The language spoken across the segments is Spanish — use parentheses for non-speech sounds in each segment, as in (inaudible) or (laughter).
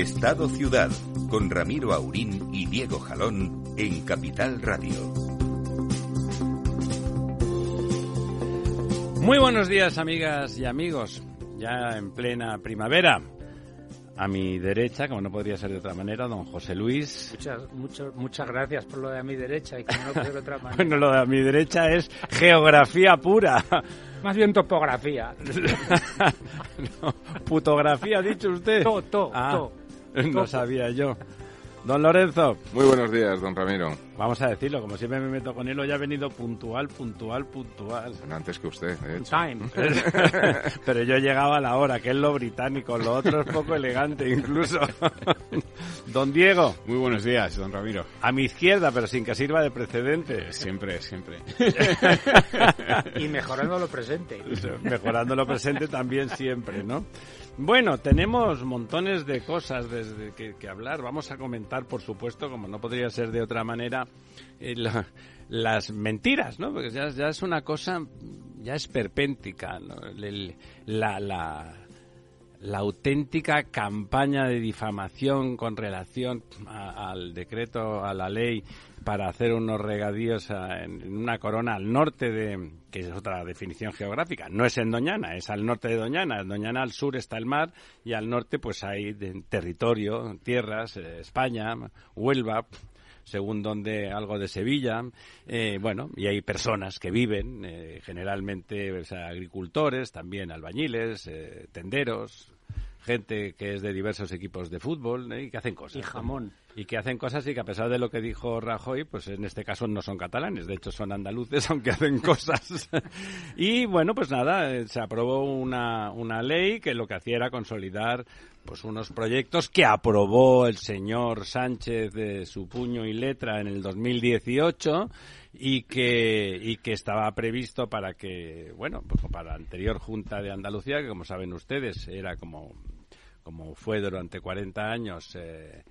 El Estado Ciudad, con Ramiro Aurín y Diego Jalón en Capital Radio. Muy buenos días, amigas y amigos. Ya en plena primavera. A mi derecha, como no podría ser de otra manera, don José Luis. Muchas, muchas, muchas gracias por lo de a mi derecha y como no puede ser de otra (laughs) manera. Bueno, lo de a mi derecha es geografía pura. Más bien topografía. (laughs) no, putografía, ha dicho usted. To, to, Ah, to. (laughs) No sabía yo. Don Lorenzo, Muy buenos días, don Ramiro. vamos a decirlo, como siempre me meto con él, hoy ha venido puntual, puntual, puntual. Bueno, antes que usted, de hecho. Time. (laughs) (laughs) Pero yo llegaba a la hora, que es lo británico, lo otro es poco elegante incluso. Don Diego, Muy buenos días, don Ramiro. a mi izquierda, pero sin que sirva de precedente. Siempre, siempre. Y mejorando lo presente. Mejorando lo presente también siempre, ¿no? Bueno, tenemos montones de cosas desde que, que hablar. Vamos a comentar, por supuesto, como no podría ser de otra manera, eh, la- las mentiras, ¿no? Porque ya, ya es una cosa, ya es perpéntica, ¿no? El- la, la, la auténtica campaña de difamación con relación a- al decreto, a la ley para hacer unos regadíos a- en, una corona al norte de, que es otra definición geográfica, no es en Doñana, es al norte de Doñana. En Doñana al sur está el mar y al norte pues hay de- territorio, tierras, eh, España, Huelva, según donde algo de Sevilla, eh, bueno, y hay personas que viven, eh, generalmente o sea, agricultores, también albañiles, eh, tenderos, gente que es de diversos equipos de fútbol eh, y que hacen cosas. Y jamón. Y que hacen cosas y que a pesar de lo que dijo Rajoy, pues en este caso no son catalanes, de hecho son andaluces, (laughs) aunque hacen cosas. (laughs) y bueno, pues nada, eh, se aprobó una, una ley que lo que hacía era consolidar pues unos proyectos que aprobó el señor Sánchez de su puño y letra en el 2018 y que y que estaba previsto para que bueno pues para la anterior junta de Andalucía que como saben ustedes era como como fue durante 40 años eh,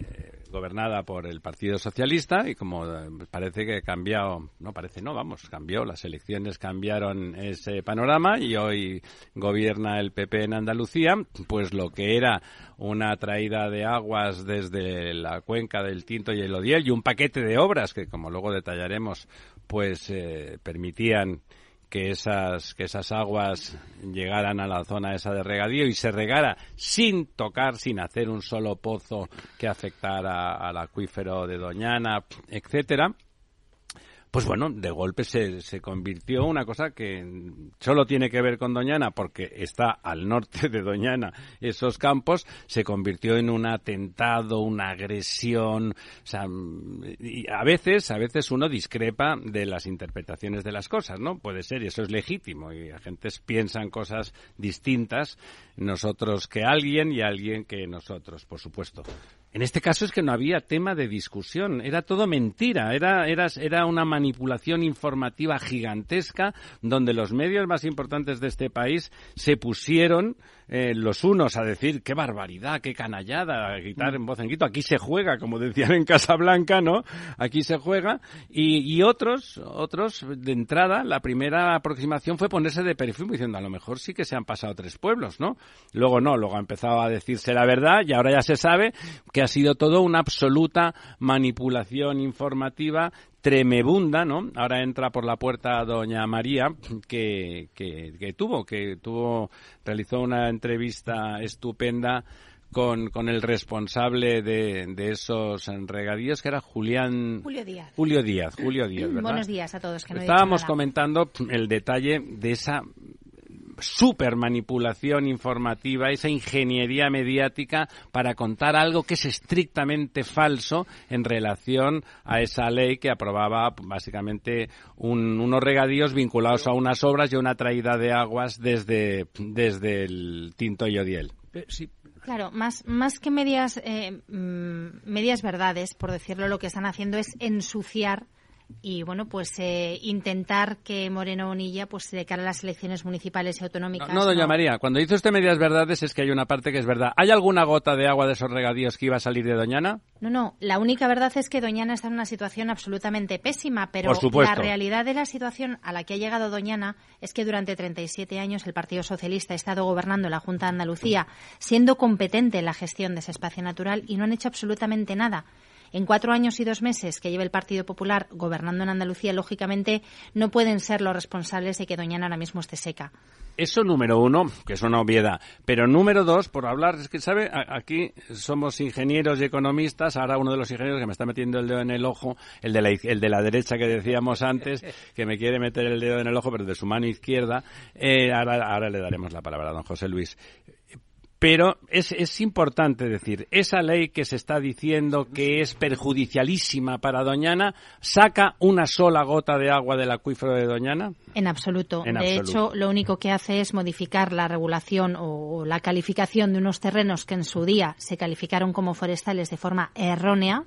eh, gobernada por el Partido Socialista y como eh, parece que ha cambiado, no parece, no, vamos, cambió, las elecciones cambiaron ese panorama y hoy gobierna el PP en Andalucía, pues lo que era una traída de aguas desde la cuenca del Tinto y el Odiel y un paquete de obras que, como luego detallaremos, pues eh, permitían que esas que esas aguas llegaran a la zona esa de regadío y se regara sin tocar, sin hacer un solo pozo que afectara al acuífero de Doñana, etcétera. Pues bueno, de golpe se, se convirtió una cosa que solo tiene que ver con Doñana porque está al norte de Doñana esos campos, se convirtió en un atentado, una agresión, o sea, y a veces, a veces uno discrepa de las interpretaciones de las cosas, ¿no? Puede ser y eso es legítimo y la gente piensan cosas distintas nosotros que alguien y alguien que nosotros, por supuesto. En este caso es que no había tema de discusión, era todo mentira, era, era, era una manipulación informativa gigantesca donde los medios más importantes de este país se pusieron eh, los unos a decir qué barbaridad, qué canallada, a gritar en voz en grito, aquí se juega, como decían en Casablanca, ¿no? Aquí se juega, y, y otros, otros, de entrada, la primera aproximación fue ponerse de perfil diciendo a lo mejor sí que se han pasado tres pueblos, ¿no? Luego no, luego ha empezado a decirse la verdad y ahora ya se sabe que ha sido todo una absoluta manipulación informativa tremebunda, ¿no? Ahora entra por la puerta doña María, que, que, que tuvo, que tuvo, realizó una entrevista estupenda con, con el responsable de, de esos regadíos, que era Julián... Julio Díaz. Julio Díaz, Julio Díaz, ¿verdad? Buenos días a todos. Que no Estábamos comentando el detalle de esa super manipulación informativa, esa ingeniería mediática para contar algo que es estrictamente falso en relación a esa ley que aprobaba básicamente unos regadíos vinculados a unas obras y a una traída de aguas desde, desde el Tinto y Odiel. Sí, Claro, más, más que medias, eh, mm, medias verdades, por decirlo, lo que están haciendo es ensuciar y bueno pues eh, intentar que Moreno Bonilla pues de cara a las elecciones municipales y autonómicas no, doña María cuando dice usted medias verdades es que hay una parte que es verdad. Hay alguna gota de agua de esos regadíos que iba a salir de Doñana no no la única verdad es que Doñana está en una situación absolutamente pésima pero la realidad de la situación a la que ha llegado Doñana es que durante 37 años el Partido Socialista ha estado gobernando la Junta de Andalucía siendo competente en la gestión de ese espacio natural y no han hecho absolutamente nada en cuatro años y dos meses que lleva el Partido Popular gobernando en Andalucía, lógicamente no pueden ser los responsables de que Doñana ahora mismo esté seca. Eso número uno, que es una obviedad. Pero número dos, por hablar, es que, ¿sabe? Aquí somos ingenieros y economistas. Ahora uno de los ingenieros que me está metiendo el dedo en el ojo, el de la, el de la derecha que decíamos antes, (laughs) que me quiere meter el dedo en el ojo, pero de su mano izquierda. Eh, ahora, ahora le daremos la palabra a don José Luis. Pero es, es, importante decir, esa ley que se está diciendo que es perjudicialísima para Doñana, ¿saca una sola gota de agua del acuífero de Doñana? En absoluto. de hecho, lo único que hace es modificar la regulación o la calificación de unos terrenos que en su día se calificaron como forestales de forma errónea.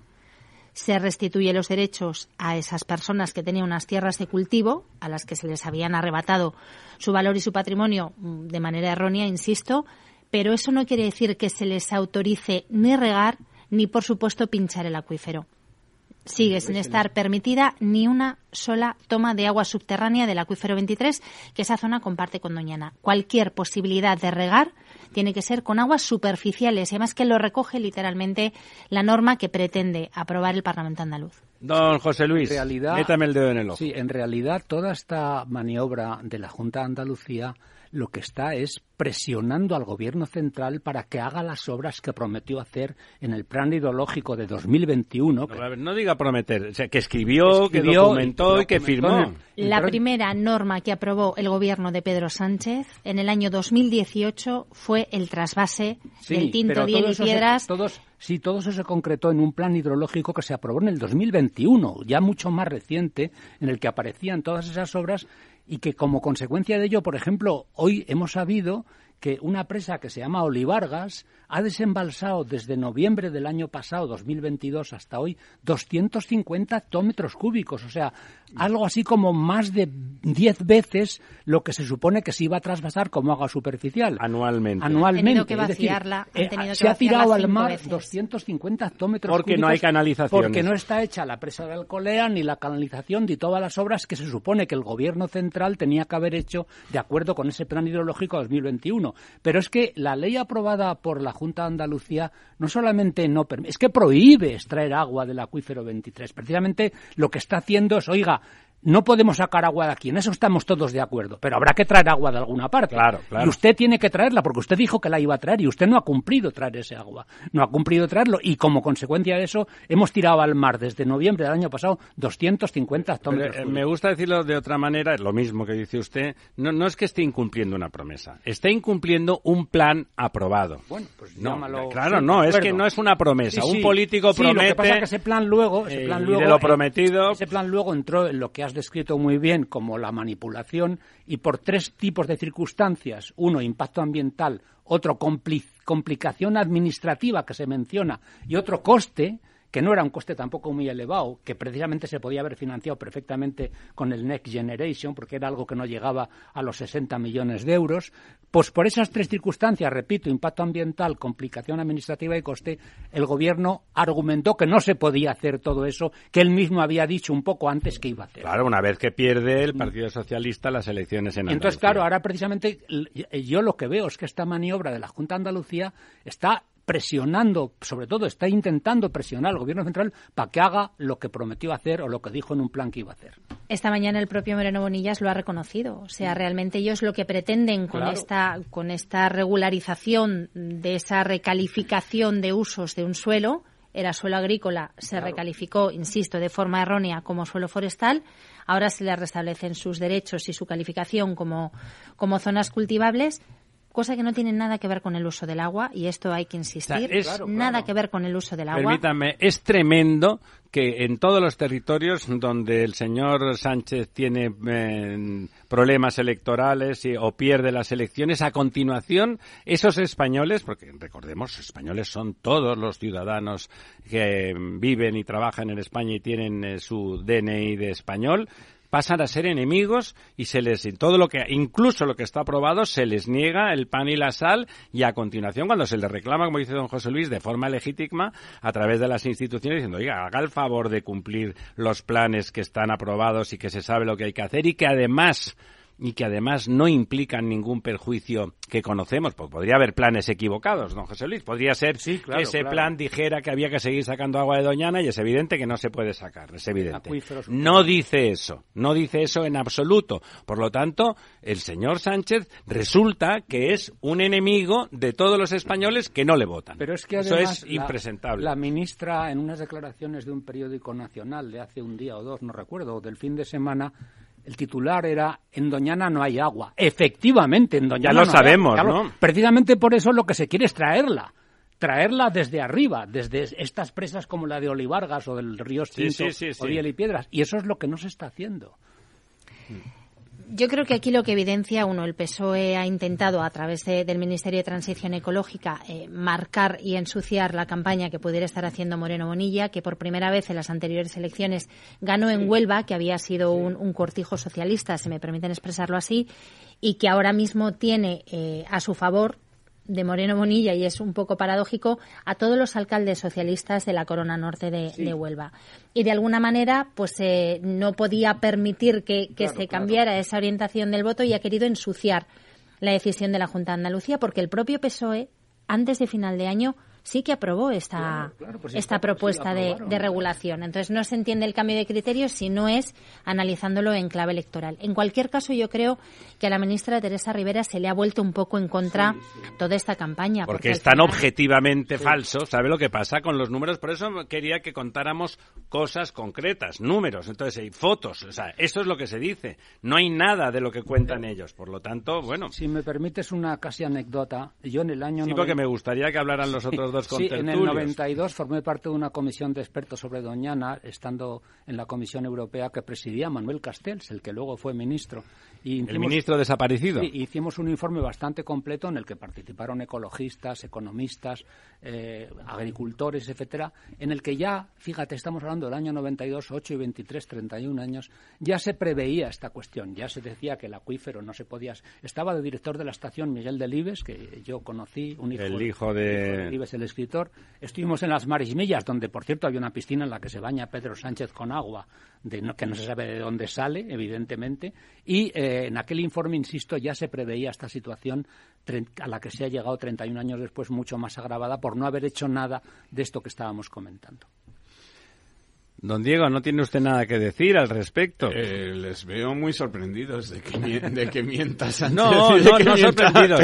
Se restituye los derechos a esas personas que tenían unas tierras de cultivo, a las que se les habían arrebatado su valor y su patrimonio mm, de manera errónea, insisto, pero eso no quiere decir que se les autorice ni regar ni, por supuesto, pinchar el acuífero. Sigue sin estar permitida ni una sola toma de agua subterránea del acuífero 23, que esa zona comparte con Doñana. Cualquier posibilidad de regar tiene que ser con aguas superficiales, y además que lo recoge literalmente la norma que pretende aprobar el Parlamento andaluz. Don José Luis, métame el dedo en el ojo. Sí, en realidad toda esta maniobra de la Junta de Andalucía lo que está es presionando al gobierno central para que haga las obras que prometió hacer en el plan ideológico de 2021. No, no diga prometer, o sea, que escribió, que documentó y, que firmó. La primera norma que aprobó el gobierno de Pedro Sánchez en el año 2018 fue el trasvase del Tinto, Diel y Piedras. todos, sí, todo eso se concretó en un plan hidrológico que se aprobó en el 2021, ya mucho más reciente, en el que aparecían todas esas obras y que como consecuencia de ello, por ejemplo, hoy hemos sabido que una presa que se llama Olivargas ha desembalsado desde noviembre del año pasado, 2022, hasta hoy, 250 hectómetros cúbicos. O sea, algo así como más de 10 veces lo que se supone que se iba a trasvasar como agua superficial. Anualmente. Anualmente. que vaciarla. Eh, se ha tirado al mar 250 hectómetros porque no hay canalización. Porque no está hecha la presa de Alcolea ni la canalización ni todas las obras que se supone que el gobierno central tenía que haber hecho de acuerdo con ese plan hidrológico 2021. Pero es que la ley aprobada por la Junta de Andalucía no solamente no permite, es que prohíbe extraer agua del acuífero 23. Precisamente lo que está haciendo es, oiga, no podemos sacar agua de aquí, en eso estamos todos de acuerdo, pero habrá que traer agua de alguna parte. Claro, claro. Y usted tiene que traerla, porque usted dijo que la iba a traer y usted no ha cumplido traer ese agua. No ha cumplido traerlo y como consecuencia de eso hemos tirado al mar desde noviembre del año pasado 250 hectómetros. Eh, me gusta decirlo de otra manera, es lo mismo que dice usted. No, no es que esté incumpliendo una promesa, está incumpliendo un plan aprobado. Bueno, pues no, Claro, no, es que no es una promesa. Un político promete. Lo que pasa es que ese plan luego, ese plan eh, luego, de lo prometido. Ese plan luego entró en lo que has descrito muy bien como la manipulación y por tres tipos de circunstancias, uno impacto ambiental, otro complicación administrativa que se menciona y otro coste, que no era un coste tampoco muy elevado, que precisamente se podía haber financiado perfectamente con el Next Generation, porque era algo que no llegaba a los 60 millones de euros, pues por esas tres circunstancias, repito, impacto ambiental, complicación administrativa y coste, el gobierno argumentó que no se podía hacer todo eso que él mismo había dicho un poco antes que iba a hacer. Claro, una vez que pierde el Partido Socialista las elecciones en Andalucía. Entonces, claro, ahora precisamente yo lo que veo es que esta maniobra de la Junta de Andalucía está presionando, sobre todo está intentando presionar al gobierno central para que haga lo que prometió hacer o lo que dijo en un plan que iba a hacer. Esta mañana el propio Moreno Bonillas lo ha reconocido. O sea, realmente ellos lo que pretenden con esta con esta regularización de esa recalificación de usos de un suelo era suelo agrícola, se recalificó, insisto, de forma errónea como suelo forestal. Ahora se le restablecen sus derechos y su calificación como, como zonas cultivables, cosa que no tiene nada que ver con el uso del agua, y esto hay que insistir, nada que ver con el uso del agua. Permítame, es tremendo que en todos los territorios donde el señor Sánchez tiene eh, problemas electorales o pierde las elecciones, a continuación esos españoles, porque recordemos, españoles son todos los ciudadanos que viven y trabajan en España y tienen eh, su DNI de español, pasan a ser enemigos y se les todo lo que incluso lo que está aprobado se les niega el pan y la sal y a continuación cuando se les reclama como dice don José Luis de forma legítima a través de las instituciones diciendo oiga haga el favor de cumplir los planes que están aprobados y que se sabe lo que hay que hacer y que además y que además no implican ningún perjuicio que conocemos. Pues podría haber planes equivocados, don José Luis. Podría ser que ese plan dijera que había que seguir sacando agua de Doñana y es evidente que no se puede sacar, es evidente. No dice eso, no dice eso en absoluto. Por lo tanto, el señor Sánchez resulta que es un enemigo de todos los españoles que no le votan. Pero es que eso es impresentable. La ministra, en unas declaraciones de un periódico nacional de hace un día o dos, no recuerdo, del fin de semana, el titular era en Doñana no hay agua. Efectivamente, en Doñana ya lo sabemos, ¿no? Precisamente por eso lo que se quiere es traerla. Traerla desde arriba, desde estas presas como la de Olivargas o del río Tinto o y Piedras. Y eso es lo que no se está haciendo. Yo creo que aquí lo que evidencia, uno, el PSOE ha intentado a través del Ministerio de Transición Ecológica eh, marcar y ensuciar la campaña que pudiera estar haciendo Moreno Bonilla, que por primera vez en las anteriores elecciones ganó en Huelva, que había sido un, cortijo socialista, se me permiten expresarlo así, y que ahora mismo tiene eh, a su favor de Moreno Bonilla, y es un poco paradójico, a todos los alcaldes socialistas de la Corona Norte de, Huelva. Y de alguna manera, pues eh, no podía permitir que, se cambiara esa orientación del voto y ha querido ensuciar la decisión de la Junta de Andalucía, porque el propio PSOE, antes de final de año, sí que aprobó esta, pues esta propuesta de, regulación. Entonces no se entiende el cambio de criterios si no es analizándolo en clave electoral. En cualquier caso, yo creo que a la ministra Teresa Rivera se le ha vuelto un poco en contra toda esta campaña. Porque, es tan objetivamente falso, ¿sabe lo que pasa con los números? Por eso quería que contáramos cosas concretas, números, entonces hay fotos, o sea, eso es lo que se dice. No hay nada de lo que cuentan ellos, por lo tanto, bueno. Si me permites una casi anécdota, yo en el año... Sí, porque me gustaría que hablaran los otros dos Sí, en el 92 formé parte de una comisión de expertos sobre Doñana, estando en la Comisión Europea que presidía Manuel Castells, el que luego fue ministro. Y el ministro desaparecido. Sí, hicimos un informe bastante completo en el que participaron ecologistas, economistas, eh, agricultores, etcétera, en el que ya, fíjate, estamos hablando del año 92, 8 y 23, 31 años, ya se preveía esta cuestión, ya se decía que el acuífero no se podía. Estaba de director de la estación Miguel Delibes, que yo conocí, un hijo, el hijo de... Delibes, el escritor. Estuvimos en las Marismillas, donde, por cierto, había una piscina en la que se baña Pedro Sánchez con agua, de que no se sabe de dónde sale, evidentemente, y eh, en aquel informe, insisto, ya se preveía esta situación a la que se ha llegado 31 años después mucho más agravada por no haber hecho nada de esto que estábamos comentando. Don Diego, ¿no tiene usted nada que decir al respecto? Eh, les veo muy sorprendidos de que, de que mientas (laughs) No, no, no sorprendidos.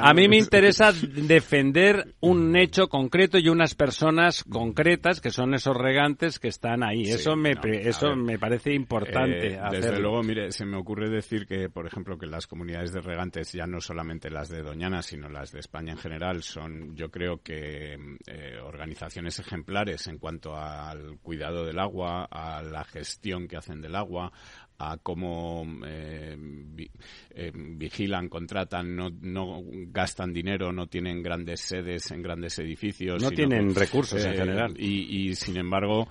A mí, me interesa defender un hecho concreto y unas personas concretas que son esos regantes que están ahí. eso me, eso me parece importante. Eh, desde luego, mire, se me ocurre decir que, por ejemplo, que las comunidades de regantes, ya no solamente las de Doñana, sino las de España en general, son, yo creo que, eh, organizaciones ejemplares en cuanto al cuidado del agua, a la gestión que hacen del agua, a cómo eh, eh, vigilan, contratan, no, no, gastan dinero, no tienen grandes sedes en grandes edificios. No tienen recursos en eh, general. Y, y sin embargo,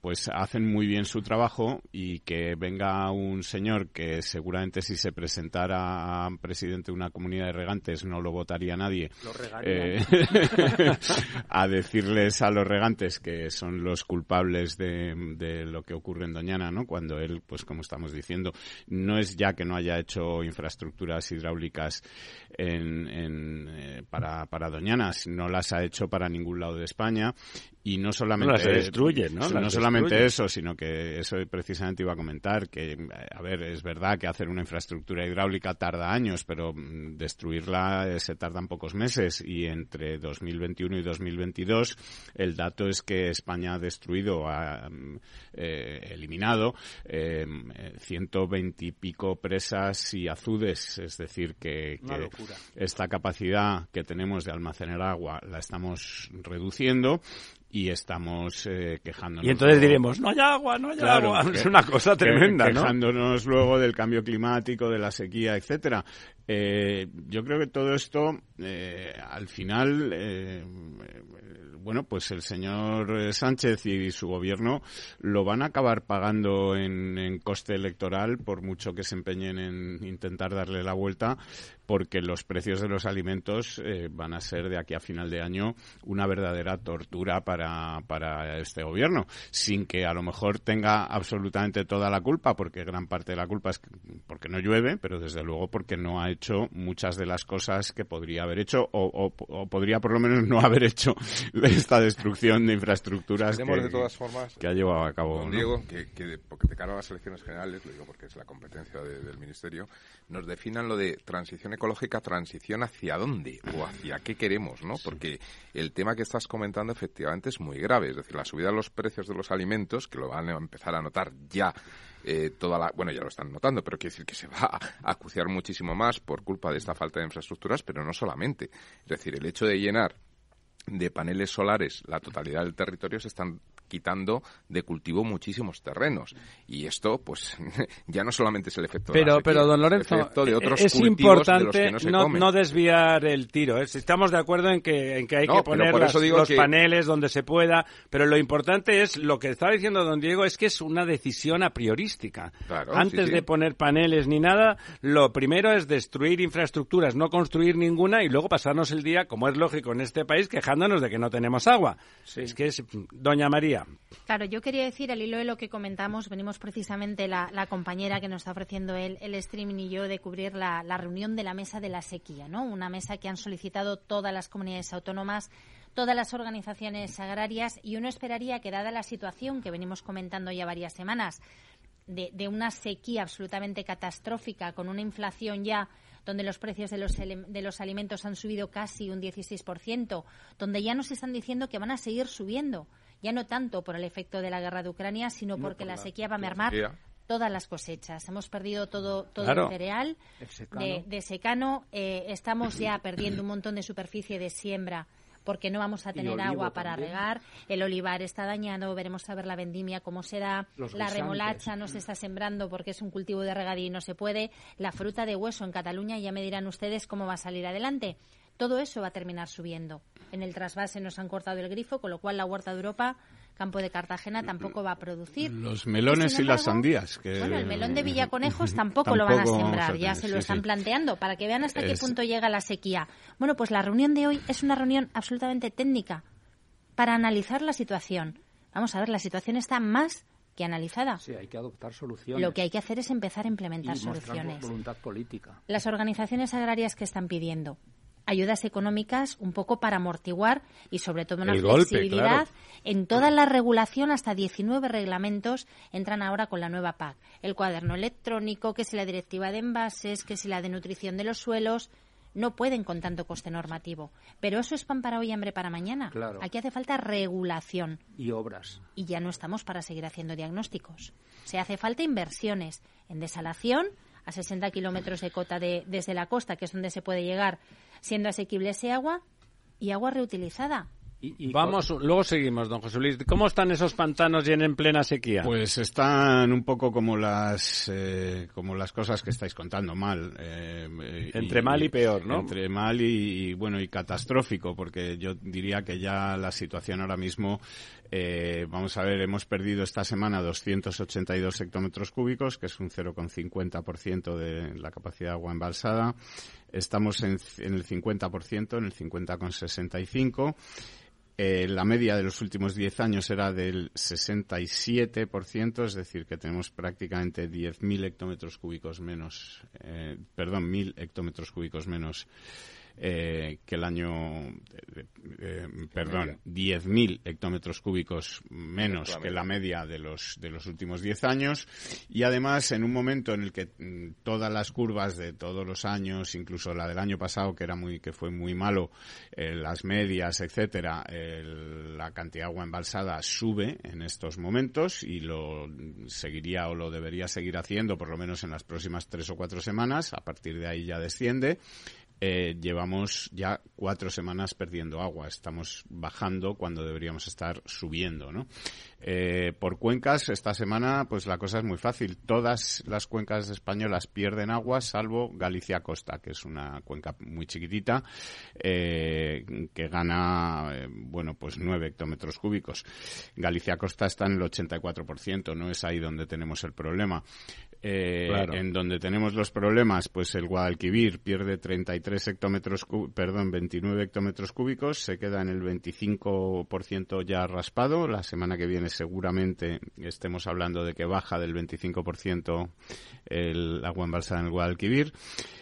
pues hacen muy bien su trabajo y que venga un señor que seguramente si se presentara a presidente de una comunidad de regantes no lo votaría nadie. (laughs) a decirles a los regantes que son los culpables de, de lo que ocurre en Doñana, ¿no? Cuando él pues como estamos diciendo, no es ya que no haya hecho infraestructuras hidráulicas en, eh, para, para Doñana, no las ha hecho para ningún lado de España y no solamente se destruye, ¿no? no solamente eso, sino que eso precisamente iba a comentar que a ver, es verdad que hacer una infraestructura hidráulica tarda años, pero mm, destruirla eh, se tardan pocos meses. Y entre 2021 y 2022 el dato es que España ha destruido, ha mm, eh, eliminado eh, 120 y pico presas y azudes, es decir que, que esta capacidad que tenemos de almacenar agua la estamos reduciendo y estamos eh, quejándonos. Y entonces diremos, no hay agua, no hay agua. es una cosa tremenda, Quejándonos luego del cambio climático, de la sequía, etcétera. Eh, yo creo que todo esto, eh, al final, eh, bueno, pues el señor Sánchez y su gobierno lo van a acabar pagando en, en coste electoral, por mucho que se empeñen en intentar darle la vuelta, porque los precios de los alimentos eh, van a ser de aquí a final de año una verdadera tortura para, para este gobierno, sin que a lo mejor tenga absolutamente toda la culpa, porque gran parte de la culpa es porque no llueve, pero desde luego porque no ha hecho muchas de las cosas que podría haber hecho o, podría por lo menos no haber hecho (laughs) esta destrucción de infraestructuras que, de todas formas, que ha llevado a cabo. Diego, que, que, porque de cara a las elecciones generales, lo digo porque es la competencia del Ministerio, nos definan lo de transición ecológica, transición hacia dónde o hacia qué queremos, ¿no? Porque el tema que estás comentando efectivamente es muy grave, es decir, la subida de los precios de los alimentos, que lo van a empezar a notar ya eh, toda la, bueno, ya lo están notando, pero quiere decir que se va a acuciar muchísimo más por culpa de esta falta de infraestructuras, pero no solamente. Es decir, el hecho de llenar de paneles solares la totalidad del territorio se están quitando de cultivo muchísimos terrenos. Y esto, pues, (laughs) ya no solamente es el efecto pero, de Pero, don Lorenzo, de otros es importante no, desviar el tiro. ¿eh? Estamos de acuerdo en que, en que hay que poner los paneles donde se pueda, pero lo importante es, lo que estaba diciendo don Diego, es que es una decisión a priorística. Antes de poner paneles ni nada, lo primero es destruir infraestructuras, no construir ninguna y luego pasarnos el día, como es lógico en este país, quejándonos de que no tenemos agua. Es que es, doña María, Claro, yo quería decir, al hilo de lo que comentamos, venimos precisamente la, compañera que nos está ofreciendo el, el streaming y yo de cubrir la, reunión de la mesa de la sequía, ¿no? Una mesa que han solicitado todas las comunidades autónomas todas las organizaciones agrarias y uno esperaría que, dada la situación que venimos comentando ya varias semanas, de, una sequía absolutamente catastrófica, con una inflación ya donde los precios de los, de los alimentos han subido casi un 16%, donde ya nos están diciendo que van a seguir subiendo ya no tanto por el efecto de la guerra de Ucrania, sino porque la, sequía va a mermar todas las cosechas. Hemos perdido todo, todo el cereal De, secano. Eh, estamos ya perdiendo un montón de superficie de siembra porque no vamos a tener agua para regar. El olivar está dañado, veremos a ver la vendimia cómo se da. la remolacha no se está sembrando porque es un cultivo de regadío y no se puede. La fruta de hueso en Cataluña, ya me dirán ustedes cómo va a salir adelante. Todo eso va a terminar subiendo. En el trasvase nos han cortado el grifo, con lo cual la huerta de Europa Campo de Cartagena tampoco va a producir. Los melones y, las sandías. Bueno, el melón de (laughs) Villaconejos tampoco, lo van a sembrar, ya se lo están planteando, para que vean hasta qué punto llega la sequía. Bueno, pues la reunión de hoy es una reunión absolutamente técnica para analizar la situación. Vamos a ver, la situación está más que analizada. Sí, hay que adoptar soluciones. Lo que hay que hacer es empezar a implementar y soluciones. voluntad política. Las organizaciones agrarias que están pidiendo ayudas económicas un poco para amortiguar y sobre todo una flexibilidad en toda la regulación hasta 19 reglamentos entran ahora con la nueva PAC. El cuaderno electrónico, que si la directiva de envases, que si la de nutrición de los suelos, no pueden con tanto coste normativo. Pero eso es pan para hoy y hambre para mañana. Aquí hace falta regulación. Y obras. Y ya no estamos para seguir haciendo diagnósticos. Se hace falta inversiones en desalación a 60 kilómetros de cota de, desde la costa, que es donde se puede llegar siendo asequible ese agua y agua reutilizada. Y, Vamos, luego seguimos, don José Luis. ¿Cómo están esos pantanos y en plena sequía? Pues están un poco como las eh, como las cosas que estáis contando, mal. Eh, entre mal y peor, ¿no? Entre mal y, bueno y catastrófico, porque yo diría que ya la situación ahora mismo, eh, vamos a ver, hemos perdido esta semana 282 hectómetros cúbicos, que es un 0,50% de la capacidad de agua embalsada. Estamos en, en el 50%, en el 50,65%. Eh, la media de los últimos 10 años era del 67%, es decir, que tenemos prácticamente 10.000 hectómetros cúbicos menos, eh, perdón, 1.000 hectómetros cúbicos menos eh, que el año, eh, perdón, 10.000 hectómetros cúbicos menos que la media de los, de los últimos 10 años. Y además, en un momento en el que mm, todas las curvas de todos los años, incluso la del año pasado, que, era muy, que fue muy malo, eh, las medias, etcétera, la cantidad de agua embalsada sube en estos momentos y lo seguiría o lo debería seguir haciendo por lo menos en las próximas tres o cuatro semanas. A partir de ahí ya desciende. Eh, llevamos ya cuatro semanas perdiendo agua. Estamos bajando cuando deberíamos estar subiendo, ¿no? Eh, por cuencas, esta semana, pues la cosa es muy fácil. Todas las cuencas españolas pierden agua, salvo Galicia Costa, que es una cuenca muy chiquitita, eh, que gana, bueno, pues nueve hectómetros cúbicos. Galicia Costa está en el 84%, no es ahí donde tenemos el problema. En donde tenemos los problemas, pues el Guadalquivir pierde 33 hectómetros, perdón, 29 hectómetros cúbicos, se queda en el 25% ya raspado. La semana que viene seguramente estemos hablando de que baja del 25% el agua embalsada en el Guadalquivir.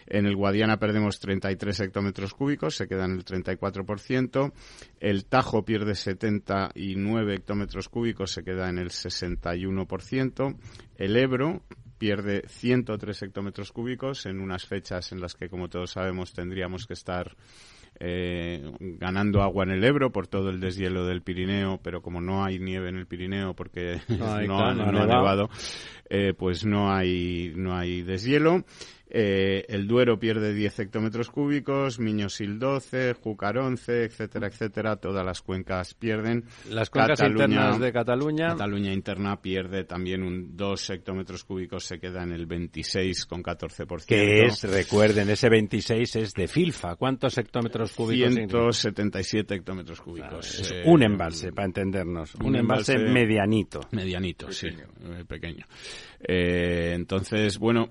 En el Guadiana perdemos 33 hectómetros cúbicos, se queda en el 34%. El Tajo pierde 79 hectómetros cúbicos, se queda en el 61%. El Ebro pierde 103 hectómetros cúbicos en unas fechas en las que, como todos sabemos, tendríamos que estar eh, ganando agua en el Ebro por todo el deshielo del Pirineo, pero como no hay nieve en el Pirineo porque no, (laughs) ha, nevado, eh, pues no hay, no hay deshielo. Eh, el Duero pierde 10 hectómetros cúbicos, Miñosil 12, Júcar 11, etcétera, etcétera. Todas las cuencas pierden. Las cuencas internas de Cataluña. Cataluña interna pierde también un 2 hectómetros cúbicos, se queda en el 26,14%. Que es, recuerden, ese 26 es de Filfa. ¿Cuántos hectómetros cúbicos? 177 hectómetros cúbicos. Eh, un embalse, para entendernos. Un, embalse, medianito. Medianito, sí, eh, entonces, bueno,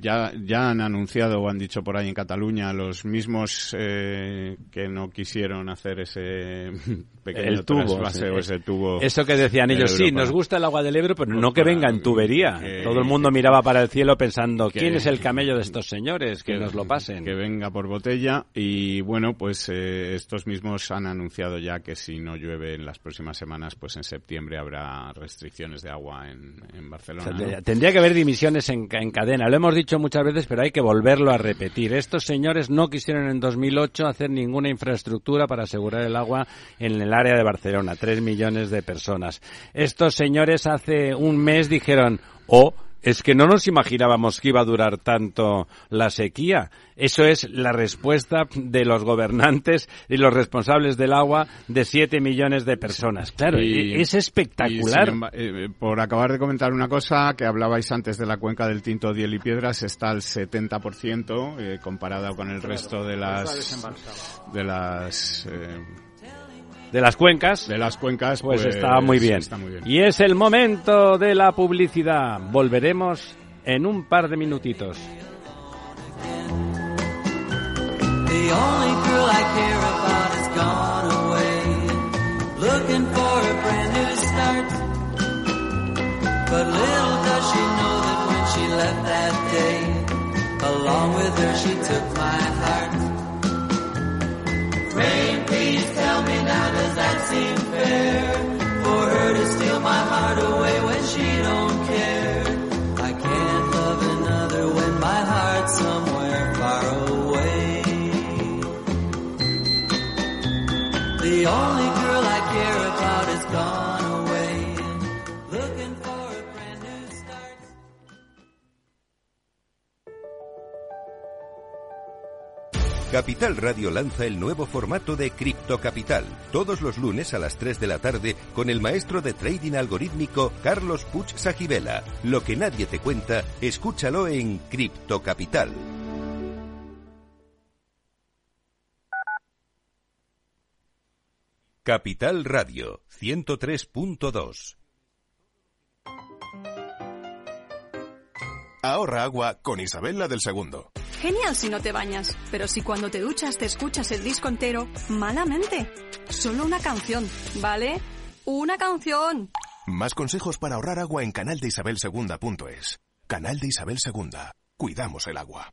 ya, ya han anunciado o han dicho por ahí en Cataluña los mismos eh, que no quisieron hacer ese (laughs) pequeño tubo, o ese tubo. Eso que decían ellos, sí, nos gusta el agua del Ebro, pero no que venga en tubería. Todo el mundo miraba para el cielo pensando, ¿quién es el camello de estos señores? Que, nos lo pasen. Que venga por botella y bueno, pues eh, estos mismos han anunciado ya que si no llueve en las próximas semanas, pues en septiembre habrá restricciones de agua en, Barcelona. Tendría que haber dimisiones en, en cadena. Lo hemos dicho muchas veces pero hay que volverlo a repetir. Estos señores no quisieron en 2008 hacer ninguna infraestructura para asegurar el agua en el área de Barcelona, tres millones de personas. Estos señores hace un mes dijeron, oh, es que no nos imaginábamos que iba a durar tanto la sequía. Eso es la respuesta de los gobernantes y los responsables del agua de 7 millones de personas. Claro, e-, es espectacular. Eh, por acabar de comentar una cosa que hablabais antes de la cuenca del Tinto, Diel y Piedras, está al 70% eh, comparado con el resto de las... De las eh, de las cuencas. De las cuencas, pues, pues está, muy bien. Y es el momento de la publicidad. Volveremos en un par de minutitos. But little does she know that when she left that day, along with her she took my heart. Rain, please tell me now, does that seem fair? For her to steal my heart away when she don't care. I can't love another when my heart's somewhere far away. The only Capital Radio lanza el nuevo formato de Cripto Capital, todos los lunes a las 3 de la tarde con el maestro de trading algorítmico Carlos Puch Sajibela. Lo que nadie te cuenta, escúchalo en Cripto Capital. Capital Radio 103.2 Ahorra agua con Isabel del Segundo. Genial si no te bañas, pero si cuando te duchas te escuchas el disco entero, malamente. Solo una canción, ¿vale? ¡Una canción! Más consejos para ahorrar agua en canaldeisabelsegunda.es. Canal de Isabel Segunda. Cuidamos el agua.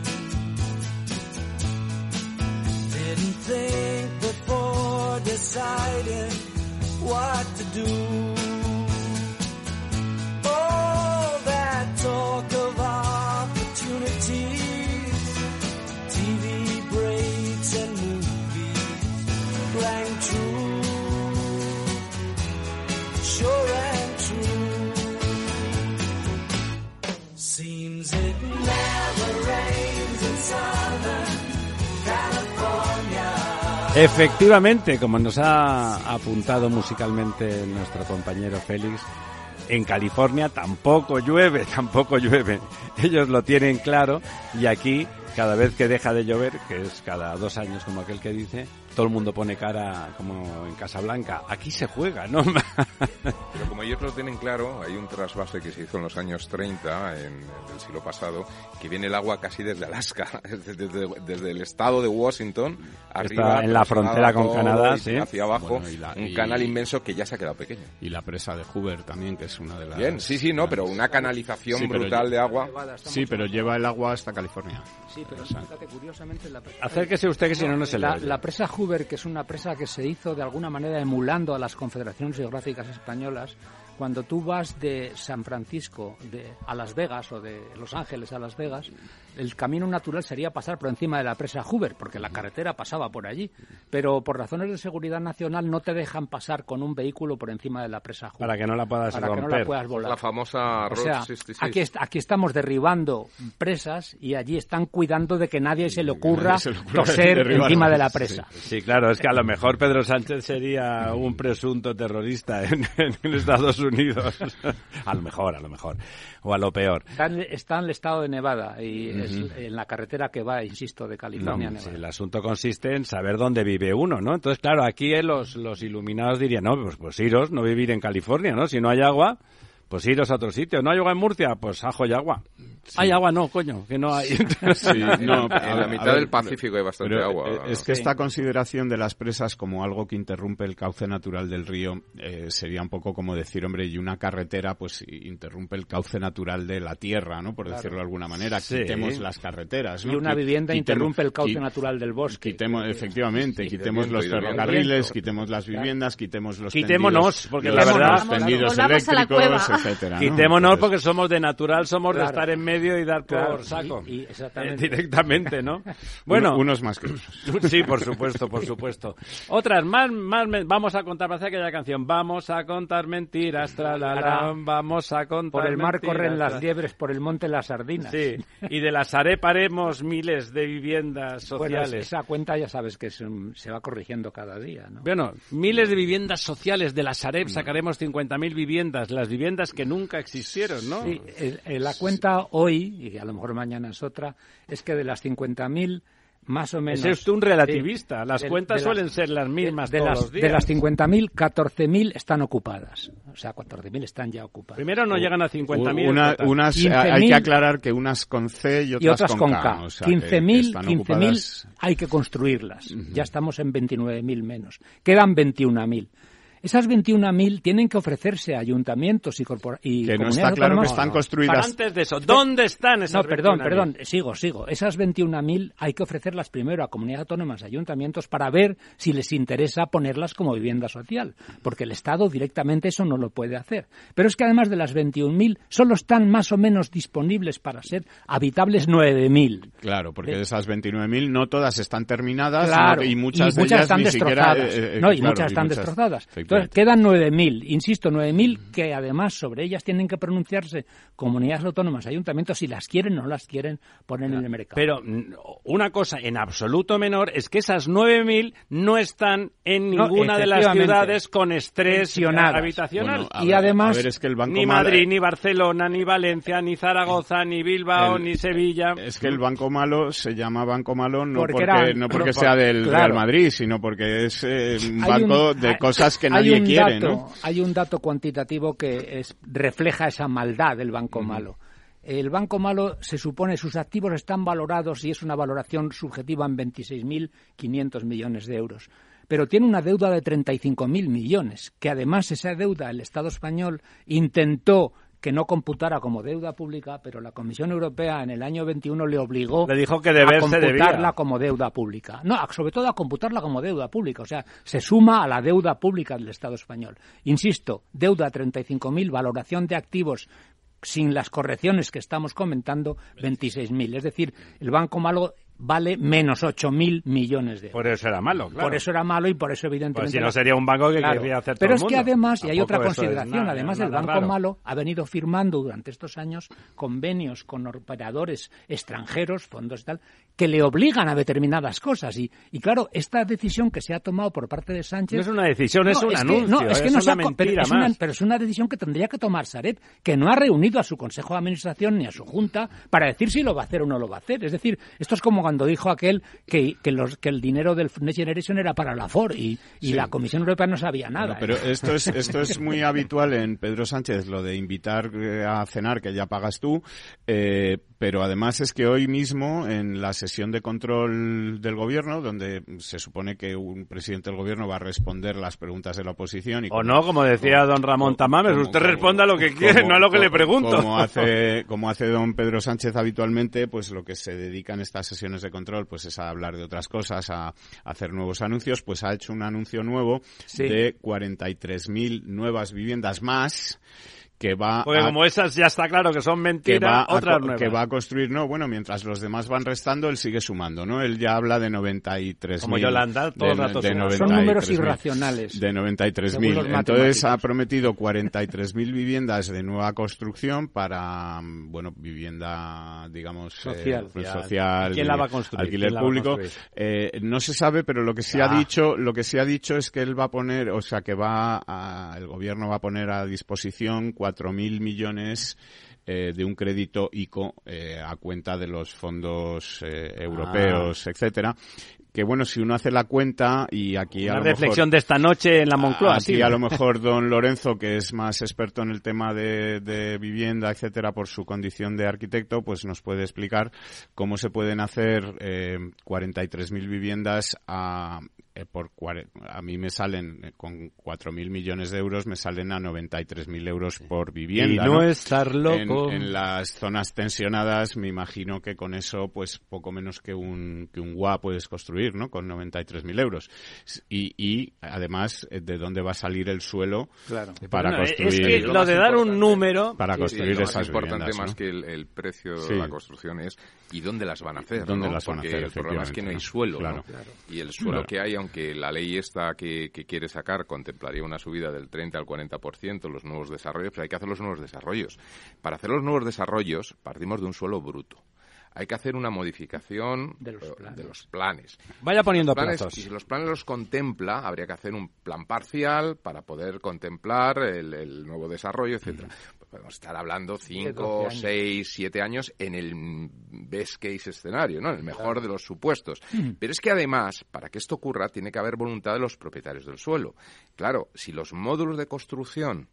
Think before deciding what to do. Efectivamente, como nos ha apuntado musicalmente nuestro compañero Félix, en California tampoco llueve, (laughs) tampoco llueve. Ellos lo tienen claro y aquí, cada vez que deja de llover, que es cada dos años como aquel que dice, todo el mundo pone cara como en Casablanca. Aquí se juega, ¿no? (laughs) Pero como ellos lo tienen claro, hay un trasvase que se hizo en los años 30 en, del siglo pasado, que viene el agua casi desde Alaska, (laughs) desde, desde- desde el estado de Washington, arriba, en la frontera con Canadá, sí. hacia abajo, Bueno, y la- un y- canal inmenso que ya se ha quedado pequeño. Y la presa de Hoover también, que es una de las... Bien, sí, sí, no, pero una canalización Sí, pero brutal de agua. Sí, pero lleva el agua hasta California. Sí, pero O sea, fíjate, curiosamente la presa... Acérquese usted que si no, no se la, la presa Hoover, que es una presa que se hizo de alguna manera emulando a las confederaciones geográficas españolas, cuando tú vas de San Francisco de, a Las Vegas o de Los Ángeles a Las Vegas, el camino natural sería pasar por encima de la presa Hoover, porque la carretera pasaba por allí. Pero por razones de seguridad nacional no te dejan pasar con un vehículo por encima de la presa Hoover. Para que no la puedas para que no romper. la puedas volar. La famosa O Route sea, 66. aquí, est- aquí estamos derribando presas y allí están cuidando de que nadie se le ocurra se le ocurra toser (laughs) encima de la (laughs) presa. Sí, claro, es que a lo mejor Pedro Sánchez sería un presunto terrorista en, (laughs) en Estados Unidos. A lo mejor, a lo mejor. O a lo peor. Está en, está en el estado de Nevada y es en la carretera que va, insisto, de California a No, sí, Nevada. el asunto consiste en saber dónde vive uno, ¿no? Entonces, claro, aquí eh, los, los iluminados dirían, no, pues, pues iros, no vivir en California, ¿no? Si no hay agua, pues iros a otro sitio. ¿No hay agua en Murcia? Pues ajo y agua. Hay agua, no, coño, que no hay. (laughs) Sí, no, en a la mitad ver, del Pacífico hay bastante pero, agua. ¿no? Es que Sí. esta consideración de las presas como algo que interrumpe el cauce natural del río eh, sería un poco como decir, hombre, y una carretera pues interrumpe el cauce natural de la tierra, ¿no? Por decirlo de alguna manera. Sí. Quitemos las carreteras, ¿no? Y una vivienda quitemos- interrumpe el cauce natural del bosque. Quitemos, efectivamente, Sí, quitemos los ferrocarriles, quitemos las viviendas, quitemos los Quitémonos, tendidos- porque los- la verdad- los tendidos Volvamos a la eléctricos, cueva. Etcétera, ¿no? Quitémonos Entonces, porque somos de natural, somos de estar en medio y dar Claro, por saco. y- y exactamente. Eh, directamente, ¿no? (laughs) Bueno, uno- unos más que otros. (laughs) Sí, por supuesto, por supuesto. Otras, más, más, vamos a contar, parece aquella canción, vamos a contar mentiras, vamos a contar Por el mar mentiras, corren las liebres, por el monte las sardinas. Sí, y de las areparemos miles de viviendas Bueno, sociales. esa cuenta ya sabes que es un- se va corrigiendo cada día, ¿no? Bueno, miles de viviendas sociales de la Sareb Mm. sacaremos 50.000 viviendas, las viviendas que nunca existieron, ¿no? Sí, el- el- la cuenta hoy, y a lo mejor mañana es otra, es que de las 50.000, más o menos... Ese es usted un relativista. Sí, Las de- cuentas de suelen las- ser las mismas de, todos las, los días. De las 50.000, 14.000 están ocupadas. O sea, 14.000 están ya ocupadas. Primero no llegan a 50.000. Una- unas, 15.000 hay que aclarar que unas con C y otras, y otras con K. o sea, que- que 15.000 están 15.000 ocupadas. hay que construirlas. Ya estamos en 29.000 menos. Quedan 21.000. Esas 21.000 tienen que ofrecerse a ayuntamientos y, corpora y que no comunidades está claro que autónomas. están construidas. Pero antes de eso, ¿dónde están esas No, perdón, 21.000? perdón, sigo, sigo. Esas 21.000 hay que ofrecerlas primero a comunidades autónomas y ayuntamientos para ver si les interesa ponerlas como vivienda social, porque el Estado directamente eso no lo puede hacer. Pero es que además de las 21.000, solo están más o menos disponibles para ser habitables 9.000. Claro, porque De- de esas 29.000 no todas están terminadas Claro, y muchas de ellas están ni siquiera destrozadas. eh, eh, no, y claro, muchas están destrozadas. Entonces quedan 9.000, insisto, 9.000 que además sobre ellas tienen que pronunciarse comunidades autónomas, ayuntamientos, si las quieren o no las quieren poner en el mercado. Pero mm, una cosa en absoluto menor es que esas 9.000 no están en No, ninguna de las ciudades con estrés habitacional. Bueno, a Y ver, además- a ver, es que el Banco ni Malo- Madrid, ni Barcelona, ni Valencia, ni Zaragoza, ni Bilbao, El- ni Sevilla. Es que el Banco Malo se llama Banco Malo no Porque porque, era- no porque por- sea del claro. Real Madrid, sino porque es eh, un banco un- de hay- cosas que hay nadie un quiere, dato- ¿no? Hay un dato cuantitativo que es- refleja esa maldad del Banco Malo. El Banco Malo se supone sus activos están valorados y es una valoración subjetiva en 26.500 millones de euros. Pero tiene una deuda de 35.000 millones, que además esa deuda el Estado español intentó que no computara como deuda pública, pero la Comisión Europea en el año 21 le obligó Le dijo que a debía. computarla como deuda pública. No, sobre todo a computarla como deuda pública. O sea, se suma a la deuda pública del Estado español. Insisto, deuda 35.000, valoración de activos sin las correcciones que estamos comentando, 26.000. Es decir, el Banco Malo vale menos 8.000 millones de euros. Por eso era malo, claro. Por eso era malo y por eso evidentemente... Pues si no sería un banco que Claro. querría hacer todo Pero el es que además, y hay otra es consideración, nada- además el Banco raro. Malo ha venido firmando durante estos años convenios con operadores extranjeros, fondos y tal, que le obligan a determinadas cosas. Y, y claro, esta decisión que se ha tomado por parte de Sánchez... No es una decisión, es un que- anuncio, no, es que es no una ha co- pero mentira es una- pero es una decisión que tendría que tomar Sareb, que no ha reunido a su Consejo de Administración ni a su Junta para decir si lo va a hacer o no lo va a hacer. Es decir, esto es como cuando dijo aquel que, que, los, que el dinero del Next Generation era para la FOR y, y Sí. la Comisión Europea no sabía nada. Bueno, pero ¿eh? esto es, (laughs) esto es muy habitual en Pedro Sánchez, lo de invitar eh, a cenar, que ya pagas tú, eh, pero además es que hoy mismo, en la sesión de control del gobierno, donde se supone que un presidente del gobierno va a responder las preguntas de la oposición... Y O no, como decía don Ramón Tamames, como- usted responda a lo que quiere, como- no a lo que le pregunto. Como hace, (laughs) como hace don Pedro Sánchez habitualmente, pues lo que se dedica en estas sesiones de control pues es a hablar de otras cosas, a, hacer nuevos anuncios, pues ha hecho un anuncio nuevo Sí. de 43.000 nuevas viviendas más que va Porque a como esas ya está claro que son que mentiras, va, a, otras nuevas. que va a construir, no, bueno, mientras los demás van restando, él sigue sumando, ¿no? Él ya habla de 93.000. Como Yolanda, todo el de- rato de suma. Son números 93.000, irracionales. De Según 93.000. los Entonces ha prometido 43.000 viviendas de nueva construcción para, bueno, vivienda, digamos, eh, Social. pues, social, ¿Quién la va a construir? alquiler ¿Quién la va a público. Eh, no se sabe, pero lo que sí Ah. ha dicho, lo que sí ha dicho es que él va a poner, o sea, que va a, el gobierno va a poner a disposición 4.000 millones eh, de un crédito ICO eh, a cuenta de los fondos eh, europeos, etcétera. Que bueno, si uno hace la cuenta y aquí a Una lo reflexión mejor, de esta noche en la Moncloa. Aquí sí. a lo mejor don Lorenzo, que es más experto en el tema de, de vivienda, etcétera, por su condición de arquitecto, pues nos puede explicar cómo se pueden hacer eh, 43.000 viviendas a, eh, por a mí me salen eh, con 4.000 millones de euros, me salen a 93.000 euros por vivienda. Y no estar loco. En, en las zonas tensionadas, me imagino que con eso, pues poco menos que un, que un GUA puedes construir, ¿no? Con 93.000 euros. Y, y además, eh, ¿de dónde va a salir el suelo Claro. para Bueno, construir? es que lo de dar un número... para Sí, construir lo más esas importante viviendas, más ¿no? que el, el precio Sí. de la construcción es y dónde las van a hacer. ¿Dónde ¿no? las van a hacer, el problema es que no hay suelo. Claro. Y el suelo Claro. que hay, aunque la ley esta que, que quiere sacar contemplaría una subida del 30 al 40% los nuevos desarrollos, pero hay que hacer los nuevos desarrollos. Para hacer los nuevos desarrollos partimos de un suelo bruto. Hay que hacer una modificación De los eh, planes. de los planes. Vaya poniendo planes, plazos. Y si los planes los contempla, habría que hacer un plan parcial para poder contemplar el, el nuevo desarrollo, etcétera. Podemos estar hablando 5, 12 años. 6, 7 años en el best case escenario, ¿no? En el mejor de los supuestos. Pero es que además, para que esto ocurra, tiene que haber voluntad de los propietarios del suelo. Claro, si los módulos de construcción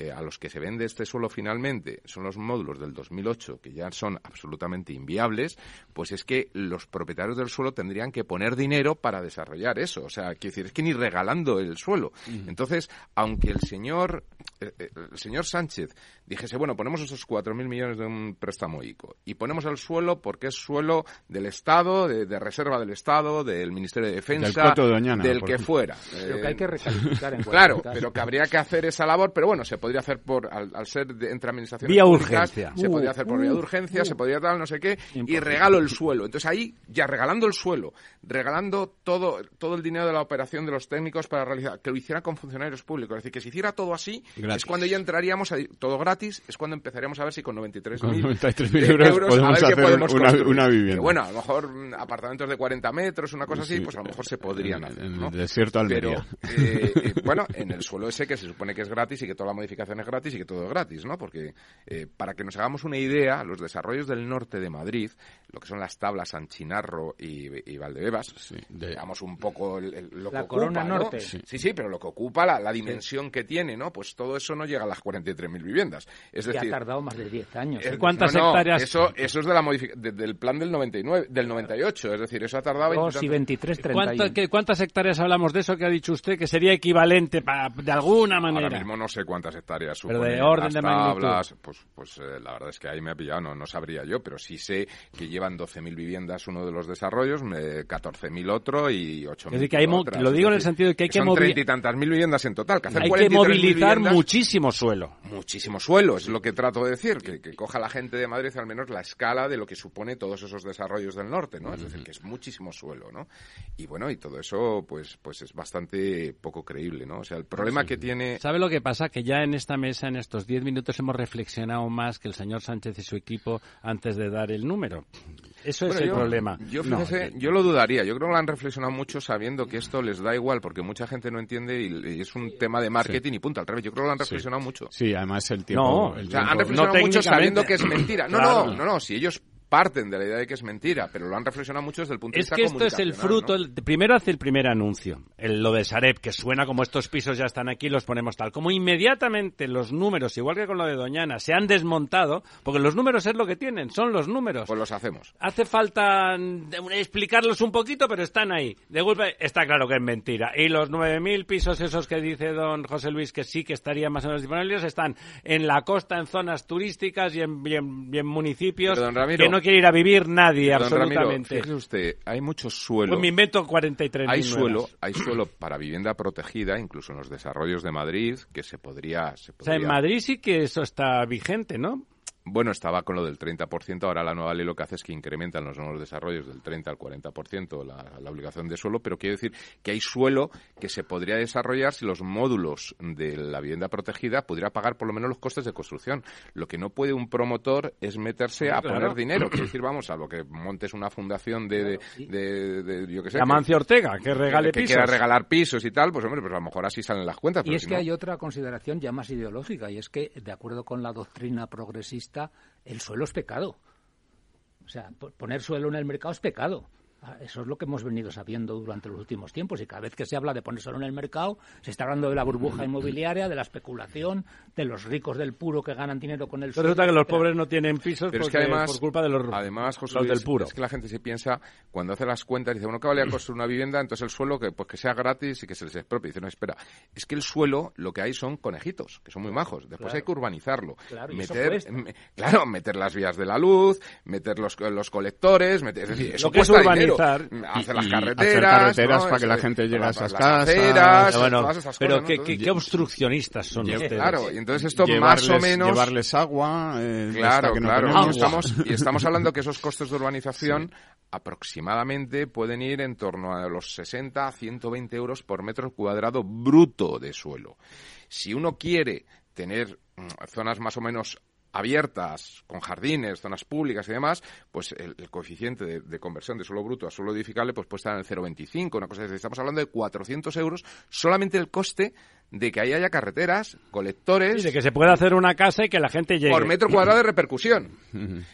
eh, a los que se vende este suelo finalmente son los módulos del 2008, que ya son absolutamente inviables, pues es que los propietarios del suelo tendrían que poner dinero para desarrollar eso. O sea, quiero decir, es que ni regalando el suelo. Entonces, aunque el señor, eh, eh, el señor Sánchez dijese, bueno, ponemos esos 4.000 millones de un préstamo ICO y ponemos el suelo porque es suelo del Estado, de, reserva del Estado, del Ministerio de Defensa, del, que fuera. Pero que hay que recalificar en Claro, pero que habría que hacer esa labor, pero bueno, se podría hacer por, al, ser entre administraciones vía públicas, urgencia. se podría hacer por vía de uh, urgencia, se uh. podría dar no sé qué, y regalo el suelo. Entonces ahí, ya regalando el suelo, regalando todo, todo el dinero de la operación de los técnicos para realizar, que lo hiciera con funcionarios públicos, es decir, que si hiciera todo así, es cuando ya entraríamos, a, todo gratis, es cuando empezaríamos a ver si con 93.000 euros, euros podemos hacer una, vivienda. bueno, a lo mejor mm, apartamentos de 40 metros, una cosa así, pues a lo mejor se podrían hacer. En el desierto Almería. Pero, eh, eh, bueno, en el suelo ese que se supone que es gratis y que toda la modificación es gratis y que todo es gratis, ¿no? Porque eh, para que nos hagamos una idea, los desarrollos del norte de Madrid, lo que son las tablas Anchinarro y, Valdebebas, digamos un poco lo la que corona ocupa, norte. Sí. sí, pero lo que ocupa, la, dimensión que tiene, ¿no? Pues todo eso no llega a las 43.000 viviendas. Es decir, ha tardado más de 10 años. ¿eh? ¿Cuántas hectáreas? Eso, eso es de la del plan del 99, del 98, es decir, eso ha tardado 20, 23, 31. ¿Cuántas hectáreas hablamos de eso que ha dicho usted que sería equivalente para, de alguna manera? Ahora mismo no sé cuántas hectáreas pero de orden de tablas, pues, pues eh, la verdad es que ahí me ha pillado, no, no sabría yo, pero sí sé que llevan 12.000 viviendas uno de los desarrollos, 14.000 otro y 8.000 es que hay Lo digo en el sentido de que hay que son treinta y tantas mil viviendas en total. Que hacer hay que movilizar muchísimo suelo. Muchísimo suelo, es lo que trato de decir, que, que, coja la gente de Madrid al menos la escala de lo que supone todos esos desarrollos del norte, ¿no? Es decir, que es muchísimo suelo, ¿no? Y bueno, y todo eso, pues, pues es bastante poco creíble, ¿no? O sea, el problema que tiene... ¿Sabe lo que pasa? Que ya en esta mesa, en estos diez minutos, hemos reflexionado más que el señor Sánchez y su equipo antes de dar el número. Eso es el problema. Yo, yo lo dudaría. Yo creo que lo han reflexionado mucho sabiendo que esto les da igual porque mucha gente no entiende y, es un tema de marketing y punto. Al revés, yo creo que lo han reflexionado mucho. Sí, además el tiempo. No, han reflexionado mucho sabiendo que es mentira. No, no, no, no. Si ellos parten de la idea de que es mentira, pero lo han reflexionado mucho desde el punto de vista Es que esto es el fruto, primero hace el primer anuncio, el, lo de Sareb, que suena como estos pisos ya están aquí, los ponemos tal. Como inmediatamente los números, igual que con lo de Doñana, se han desmontado, porque los números es lo que tienen, son los números. Pues los hacemos. Hace falta explicarlos un poquito, pero están ahí. De golpe está claro que es mentira. Y los 9.000 pisos esos que dice don José Luis que sí que estarían más o menos disponibles están en la costa, en zonas turísticas y en, municipios que no quiere ir a vivir nadie, absolutamente. usted, hay mucho suelo. Pues me invento 43 Hay suelo, hay suelo para vivienda protegida, incluso en los desarrollos de Madrid, que se podría, se podría... O sea, en Madrid sí que eso está vigente, ¿no? Bueno, estaba con lo del 30%, ahora la nueva ley lo que hace es que incrementan los nuevos desarrollos del 30 al 40% la, la obligación de suelo, pero quiere decir que hay suelo que se podría desarrollar si los módulos de la vivienda protegida pudiera pagar por lo menos los costes de construcción. Lo que no puede un promotor es meterse a poner dinero, quiere decir, vamos, a lo que montes una fundación de, de, yo qué sé. Amancio Ortega, que regale que, pisos. quiera regalar pisos y tal, pues hombre, pues a lo mejor así salen las cuentas. Y es que hay otra consideración ya más ideológica, y es que, de acuerdo con la doctrina progresista, el suelo es pecado. O sea, poner suelo en el mercado es pecado. Ah, eso es lo que hemos venido sabiendo durante los últimos tiempos y cada vez que se habla de poner solo en el mercado, se está hablando de la burbuja inmobiliaria, de la especulación, de los ricos del puro que ganan dinero con el suelo. Resulta que los pobres no tienen pisos porque, además, por culpa de los, además, del puro. Es que la gente se piensa, cuando hace las cuentas, dice, bueno, ¿qué vale a construir una vivienda? Entonces el suelo, que pues que sea gratis y que se les expropie. Dice, no, espera, es que el suelo lo que hay son conejitos, que son muy majos. Después hay que urbanizarlo. Claro, meter, claro, meter las vías de la luz, meter los, los colectores, meter, es decir, eso lo que es urbanizar las carreteras. para que la gente llegue a esas casas. bueno, pero qué, obstruccionistas son ustedes. Claro, y entonces esto más o menos... Llevarles agua. Eh, claro, claro. estamos, (laughs) y estamos hablando que esos costes de urbanización aproximadamente pueden ir en torno a los 60 a 120 euros por metro cuadrado bruto de suelo. Si uno quiere tener mm, zonas más o menos abiertas, con jardines, zonas públicas y demás, pues el, coeficiente de, conversión de suelo bruto a suelo edificable pues puede estar en el 0,25, una cosa así. Estamos hablando de 400 euros solamente el coste de que ahí haya carreteras, colectores... Y de que se pueda hacer una casa y que la gente llegue. Por metro cuadrado de (clears throat) repercusión.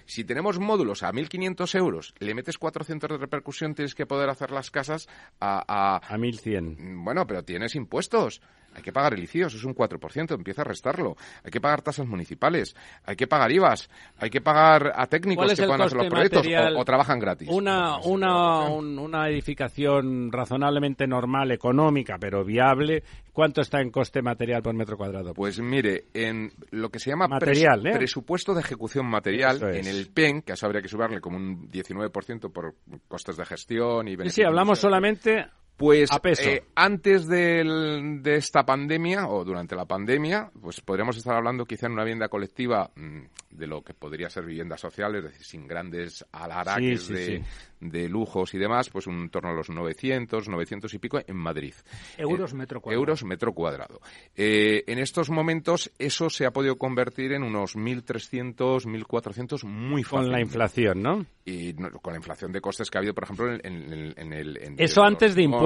si tenemos módulos a 1.500 euros, le metes 400 de repercusión, tienes que poder hacer las casas a... A, a 1.100. Bueno, pero tienes impuestos. Hay que pagar el ICIO, eso es un 4%, empieza a restarlo. Hay que pagar tasas municipales, hay que pagar IVAs, hay que pagar a técnicos que puedan hacer los proyectos o, trabajan gratis. Una, una, una edificación razonablemente normal, económica, pero viable, ¿cuánto está en coste material por metro cuadrado? Pues mire, en lo que se llama material, ¿eh? presupuesto de ejecución material, en el PEN, que a eso habría que subarle como un 19% por costes de gestión y beneficios. Sí, sí, hablamos solamente pues eh, antes de esta pandemia o durante la pandemia, pues podríamos estar hablando quizá en una vivienda colectiva mm, de lo que podría ser vivienda social, es decir, sin grandes alaraques de, lujos y demás, pues un torno a los 900, 900 y pico en Madrid. Euros eh, metro cuadrado. Euros metro cuadrado. Eh, en estos momentos eso se ha podido convertir en unos 1.300, 1.400 muy fácil. Con la inflación, ¿no? Y con la inflación de costes que ha habido, por ejemplo, en, el... eso antes de impuestos.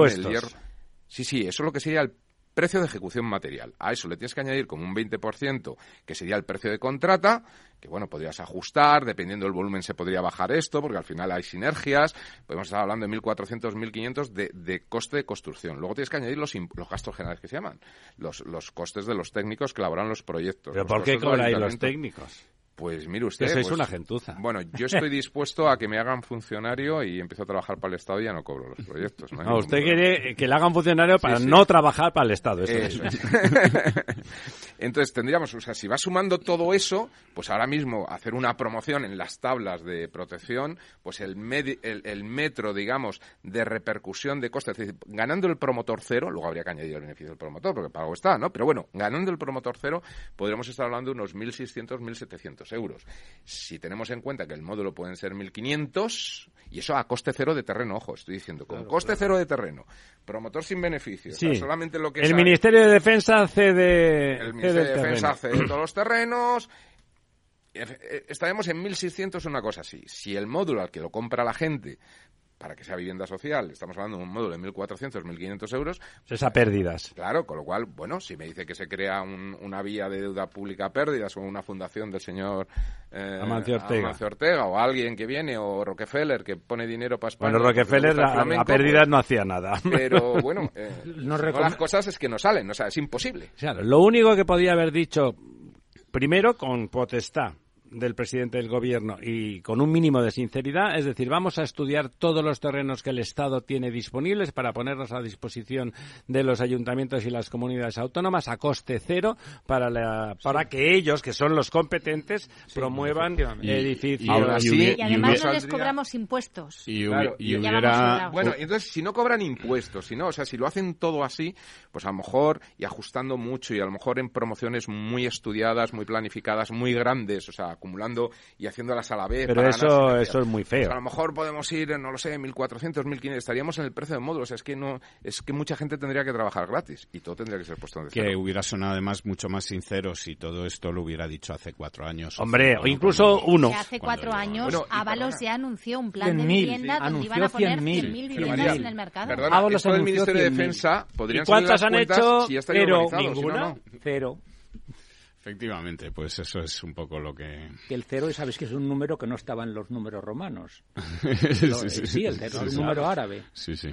Sí, sí, eso es lo que sería el precio de ejecución material. A eso le tienes que añadir como un 20%, que sería el precio de contrata, que bueno, podrías ajustar, dependiendo del volumen se podría bajar esto, porque al final hay sinergias, podemos estar hablando de 1.400, 1.500 de, de coste de construcción. Luego tienes que añadir los, los gastos generales que se llaman, los, los costes de los técnicos que elaboran los proyectos. ¿Pero por qué cobráis los técnicos? Pues mire usted. Eso es pues, una gentuza. Bueno, yo estoy (laughs) dispuesto a que me hagan funcionario y empiezo a trabajar para el Estado y ya no cobro los proyectos. No, usted quiere que le hagan funcionario para no trabajar para el Estado. Eso, es. (laughs) Entonces tendríamos, o sea, si va sumando todo eso, pues ahora mismo hacer una promoción en las tablas de protección, pues el, el, metro, digamos, de repercusión de costes, es decir, ganando el promotor cero, luego habría que añadir el beneficio del promotor, porque pago está, ¿no? Pero bueno, ganando el promotor cero, podríamos estar hablando de unos 1.600, 1.700 euros. Si tenemos en cuenta que el módulo pueden ser 1.500, y eso a coste cero de terreno, ojo, estoy diciendo, con coste cero de terreno, promotor sin beneficios, solamente lo que El Ministerio de Defensa cede... El Ministerio de Defensa cede todos los terrenos... Estaremos en 1.600, una cosa así. Si el módulo al que lo compra la gente para que sea vivienda social, estamos hablando de un módulo de 1.400, 1.500 euros. Es a pérdidas. Claro, con lo cual, bueno, si me dice que se crea una vía de deuda pública a pérdidas o una fundación del señor eh, Amancio, Ortega. o alguien que viene o Rockefeller que pone dinero para España. Bueno, Rockefeller a, pérdidas no hacía nada. (laughs) Pero bueno, (laughs) eh, no las cosas es que no salen, o sea, es imposible. Claro, lo único que podía haber dicho primero con potestad del presidente del gobierno y con un mínimo de sinceridad, es decir, vamos a estudiar todos los terrenos que el Estado tiene disponibles para ponerlos a disposición de los ayuntamientos y las comunidades autónomas a coste cero para la, para que ellos, que son los competentes, promuevan edificios. Y, además no les cobramos impuestos. Y, bueno, entonces si no cobran impuestos, si no, o sea, si lo hacen todo así, pues a lo mejor y ajustando mucho y a lo mejor en promociones muy estudiadas, muy planificadas, muy grandes, o sea, acumulando y haciéndolas a la vez. Pero eso, eso es muy feo. a lo mejor podemos ir, no lo sé, 1.400, 1.500, estaríamos en el precio de módulos. Es que no, es que mucha gente tendría que trabajar gratis y todo tendría que ser puesto en Que hubiera sonado además mucho más sincero si todo esto lo hubiera dicho hace cuatro años. Hombre, o, incluso uno. hace cuatro años Ábalos ya anunció un plan de vivienda donde iban a poner 100.000 viviendas en el mercado. Perdona, Ábalos esto del Ministerio de Defensa podrían ¿Y cuántas han hecho? Si Cero, ninguna. Cero. Efectivamente, pues eso es un poco lo que... Que el cero, sabes que es un número que no estaba en los números romanos. (laughs) sí, el cero es un número árabe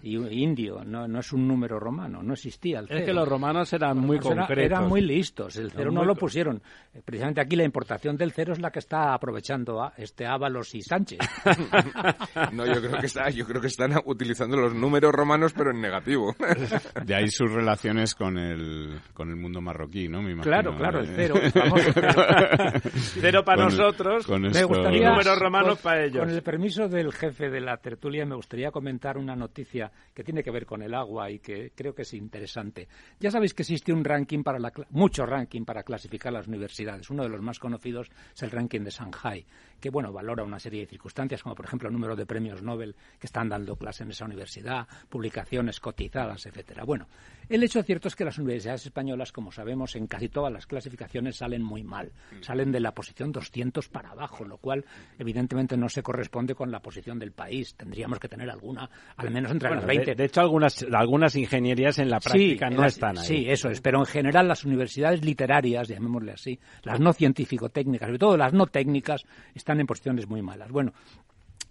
y indio, no, no es un número romano, no existía el cero. Es que los romanos eran muy concretos. Eran muy listos, el cero no lo pusieron. Precisamente aquí la importación del cero es la que está aprovechando a este Ábalos y Sánchez. (laughs) no, yo creo, que está, yo creo que están utilizando los números romanos pero en negativo. (laughs) De ahí sus relaciones con el, con el mundo marroquí, ¿no? Claro, claro, el cero (laughs) Cero para nosotros, me gustaría, números romanos para ellos. Con el permiso del jefe de la tertulia, me gustaría comentar una noticia que tiene que ver con el agua y que creo que es interesante. Ya sabéis que existe un ranking para la, mucho ranking para clasificar las universidades. Uno de los más conocidos es el ranking de Shanghai, que bueno valora una serie de circunstancias, como por ejemplo el número de premios Nobel que están dando clase en esa universidad, publicaciones cotizadas, etcétera. Bueno, el hecho cierto es que las universidades españolas, como sabemos, en casi todas las clasificaciones salen muy mal. Salen de la posición 200 para abajo, lo cual evidentemente no se corresponde con la posición del país. Tendríamos que tener alguna, al menos entre las 20. De, hecho, algunas, algunas ingenierías en la práctica no están ahí. Sí, eso es. Pero en general las universidades literarias, llamémosle así, las no científico-técnicas, sobre todo las no técnicas, están en posiciones muy malas. Bueno,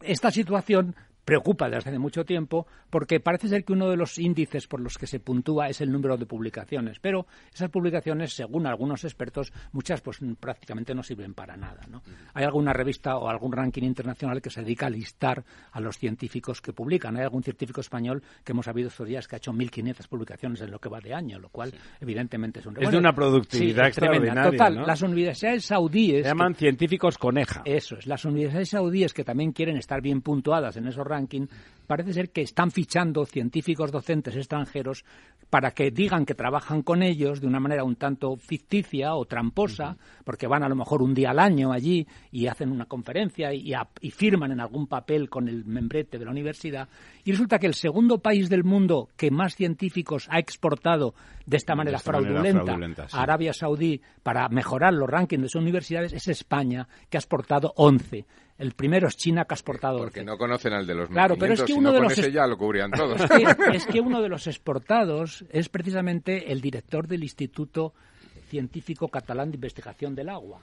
esta situación preocupa desde hace mucho tiempo porque parece ser que uno de los índices por los que se puntúa es el número de publicaciones, pero esas publicaciones, según algunos expertos, muchas pues prácticamente no sirven para nada. ¿no? Hay alguna revista o algún ranking internacional que se dedica a listar a los científicos que publican. Hay algún científico español que hemos sabido estos días que ha hecho 1.500 publicaciones en lo que va de año, lo cual evidentemente es un... Es de una productividad extraordinaria. Total, las universidades saudíes... Se llaman científicos coneja. Eso es, las universidades saudíes que también quieren estar bien puntuadas en esos ranking parece ser que están fichando científicos docentes extranjeros para que digan que trabajan con ellos de una manera un tanto ficticia o tramposa, porque van a lo mejor un día al año allí y hacen una conferencia y, firman en algún papel con el membrete de la universidad. Y resulta que el segundo país del mundo que más científicos ha exportado de esta manera, fraudulenta, a Arabia Saudí para mejorar los rankings de sus universidades es España, que ha exportado 11. El primero es China que ha exportado. Porque no conocen al de los Claro, pero es que uno de los ya lo cubrían (laughs) todos. es que uno de los exportados es precisamente el director del Instituto Científico Catalán de Investigación del Agua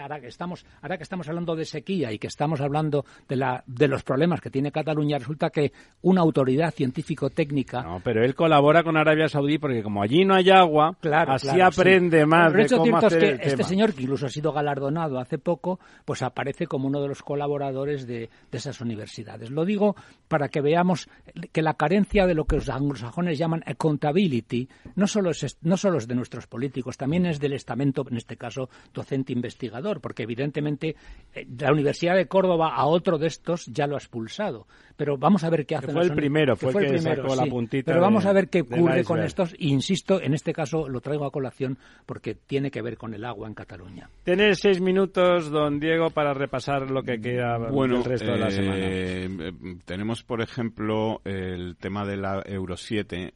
ahora que estamos ahora que estamos hablando de sequía y que estamos hablando de la de los problemas que tiene Cataluña resulta que una autoridad científico técnica no pero él colabora con Arabia Saudí porque como allí no hay agua así aprende más de cómo hacer que este señor que incluso ha sido galardonado hace poco pues aparece como uno de los colaboradores de, de esas universidades. Lo digo para que veamos que la carencia de lo que los anglosajones llaman accountability no solo es no solo es de nuestros políticos también es del estamento en este caso docente investigador porque evidentemente eh, la Universidad de Córdoba a otro de estos ya lo ha expulsado. Pero vamos a ver qué hace. Fue el primero, fue, el primero, la puntita. Pero vamos a ver qué ocurre con estos. Insisto, en este caso lo traigo a colación porque tiene que ver con el agua en Cataluña. Tienes seis minutos, don Diego, para repasar lo que queda bueno, el resto de la eh, semana. Eh, tenemos, por ejemplo, el tema de la Euro 7,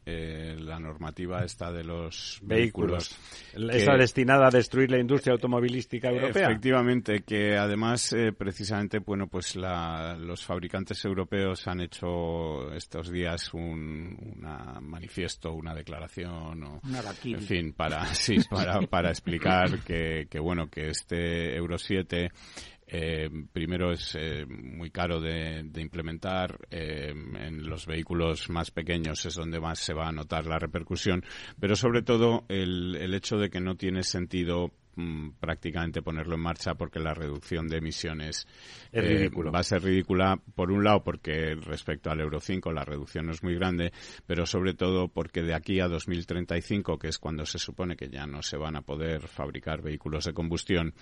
la normativa esta de los vehículos. esa destinada a destruir la industria automovilística europea. Efectivamente, que además, eh, precisamente, bueno, pues los fabricantes europeos han hecho estos días un manifiesto, una declaración, o, en fin, para, (laughs) sí, para, para explicar que, que, bueno, que este Euro 7 eh, primero es eh, muy caro de, implementar. en los vehículos más pequeños es donde más se va a notar la repercusión. Pero sobre todo el, el hecho de que no tiene sentido Mm, prácticamente ponerlo en marcha porque la reducción de emisiones eh, va a ser ridícula, por un lado porque respecto al Euro 5 la reducción no es muy grande, pero sobre todo porque de aquí a 2035, que es cuando se supone que ya no se van a poder fabricar vehículos de combustión,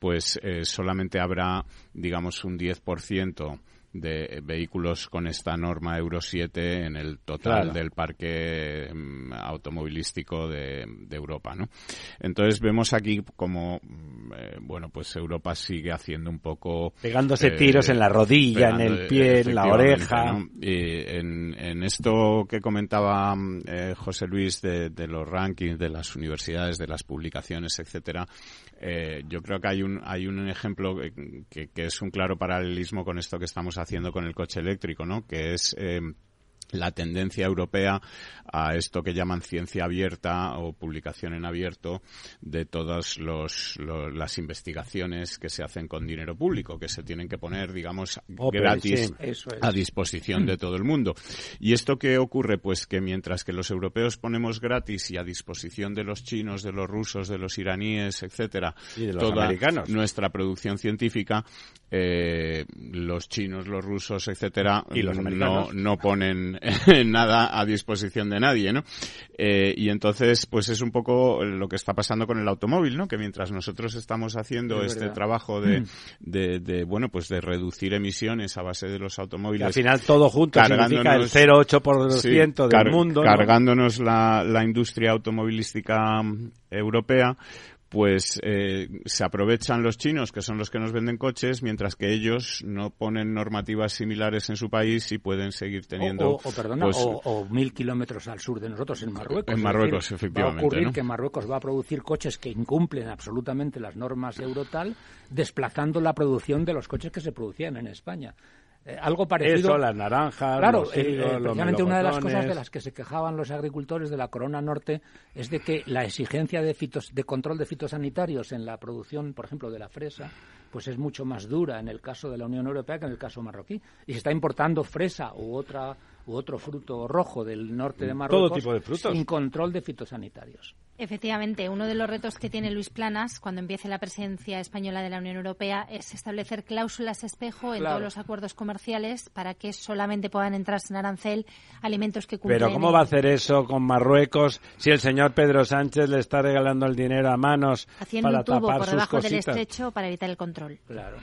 pues eh, solamente habrá, digamos, un 10% de vehículos con esta norma Euro 7 en el total del parque mm, automovilístico de, Europa, ¿no? Entonces vemos aquí como, mm, eh, bueno, pues Europa sigue haciendo un poco... Pegándose eh, tiros en la rodilla, en el pie, en la oreja. Y en, esto que comentaba mm, eh, José Luis de, de, los rankings de las universidades, de las publicaciones, etcétera, yo creo que hay un, hay un ejemplo que, que es un claro paralelismo con esto que estamos haciendo haciendo con el coche eléctrico, ¿no? Que es eh, la tendencia europea a esto que llaman ciencia abierta o publicación en abierto de todas las investigaciones que se hacen con dinero público, que se tienen que poner, digamos, gratis a disposición de todo el mundo. ¿Y esto qué ocurre? Pues que mientras que los europeos ponemos gratis y a disposición de los chinos, de los rusos, de los iraníes, etcétera, toda nuestra producción científica, eh, los chinos, los rusos, etcétera, no, no ponen (laughs) nada a disposición de nadie, ¿no? Eh, y entonces, pues es un poco lo que está pasando con el automóvil, ¿no? Que mientras nosotros estamos haciendo este trabajo mm. de, de, bueno, pues de reducir emisiones a base de los automóviles. al final todo junto significa el 0,8% del mundo. Cargándonos la, la industria automovilística europea, pues eh, se aprovechan los chinos, que son los que nos venden coches, mientras que ellos no ponen normativas similares en su país y pueden seguir teniendo... O, perdona, pues, o, mil kilómetros al sur de nosotros, en Marruecos. En Marruecos, efectivamente. Va a ocurrir que Marruecos va a producir coches que incumplen absolutamente las normas Eurotal, desplazando la producción de los coches que se producían en España. Eh, algo parecido. Eso, las naranjas, claro, los eh, precisamente una de las cosas de las que se quejaban los agricultores de la Corona Norte es de que la exigencia de, fitos, de control de fitosanitarios en la producción, por ejemplo, de la fresa, pues es mucho más dura en el caso de la Unión Europea que en el caso marroquí. Y se está importando fresa u otra u otro fruto rojo del norte de Marruecos Todo tipo de frutos. sin control de fitosanitarios. Efectivamente, uno de los retos que tiene Luis Planas cuando empiece la presidencia española de la Unión Europea es establecer cláusulas espejo en todos los acuerdos comerciales para que solamente puedan entrar sin arancel alimentos que cumplen. Pero ¿cómo va a hacer eso con Marruecos si el señor Pedro Sánchez le está regalando el dinero a manos Haciendo para un tubo tapar por sus debajo del estrecho para evitar el control. Claro.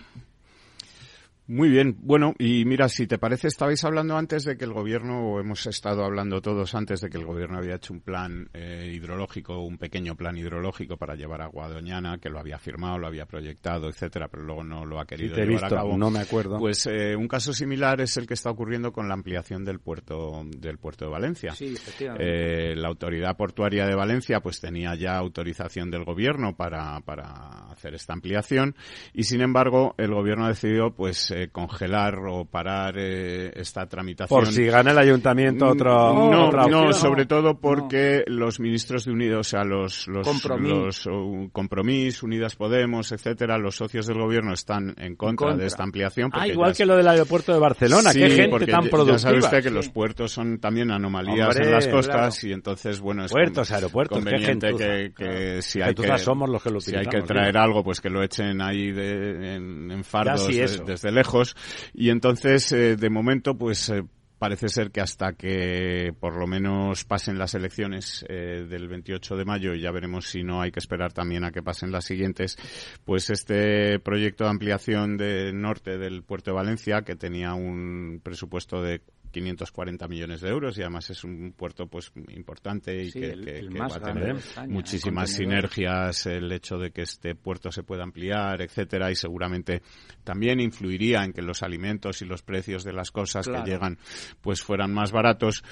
Muy bien, bueno, y mira, si te parece, estabais hablando antes de que el gobierno, o hemos estado hablando todos antes de que el gobierno había hecho un plan eh, hidrológico, un pequeño plan hidrológico para llevar agua a Doñana, que lo había firmado, lo había proyectado, etcétera, pero luego no lo ha querido Sí, te he llevar visto, a cabo. no me acuerdo. Pues eh, un caso similar es el que está ocurriendo con la ampliación del puerto del puerto de Valencia. Sí, efectivamente. Eh, la autoridad portuaria de Valencia pues tenía ya autorización del gobierno para, para hacer esta ampliación y sin embargo el gobierno ha decidido pues eh, congelar o parar eh, esta tramitación. Por si gana el ayuntamiento otro, no, otra no, opción. sobre todo porque los ministros de Unidos, o sea, los, los, Compromís. los, uh, Compromís, Unidas Podemos, etcétera, los socios del gobierno están en contra, contra. de esta ampliación. Ah, igual ya que lo del aeropuerto de Barcelona. Sí, Qué gente porque tan productiva. Ya sabe usted que Sí. los puertos son también anomalías Hombre, en las costas claro. y entonces, bueno, es Puertos, con- aeropuertos, qué conveniente gentuza. que, que Claro. si hay Gentuza que, somos los que lo si hay que traer algo, pues que lo echen ahí de, en, en fardos sí, de- eso. desde lejos. Y entonces, eh, de momento, pues... eh, Parece ser que hasta que por lo menos pasen las elecciones eh, del 28 de mayo, y ya veremos si no hay que esperar también a que pasen las siguientes, pues este proyecto de ampliación de norte del puerto de Valencia, que tenía un presupuesto de 540 millones de euros y además es un puerto pues importante y Sí, que, el- que- el que más va a tener España, en muchísimas sinergias el hecho de que este puerto se pueda ampliar, etcétera, y seguramente también influiría en que los alimentos y los precios de las cosas Claro. que llegan pues fueran más baratos.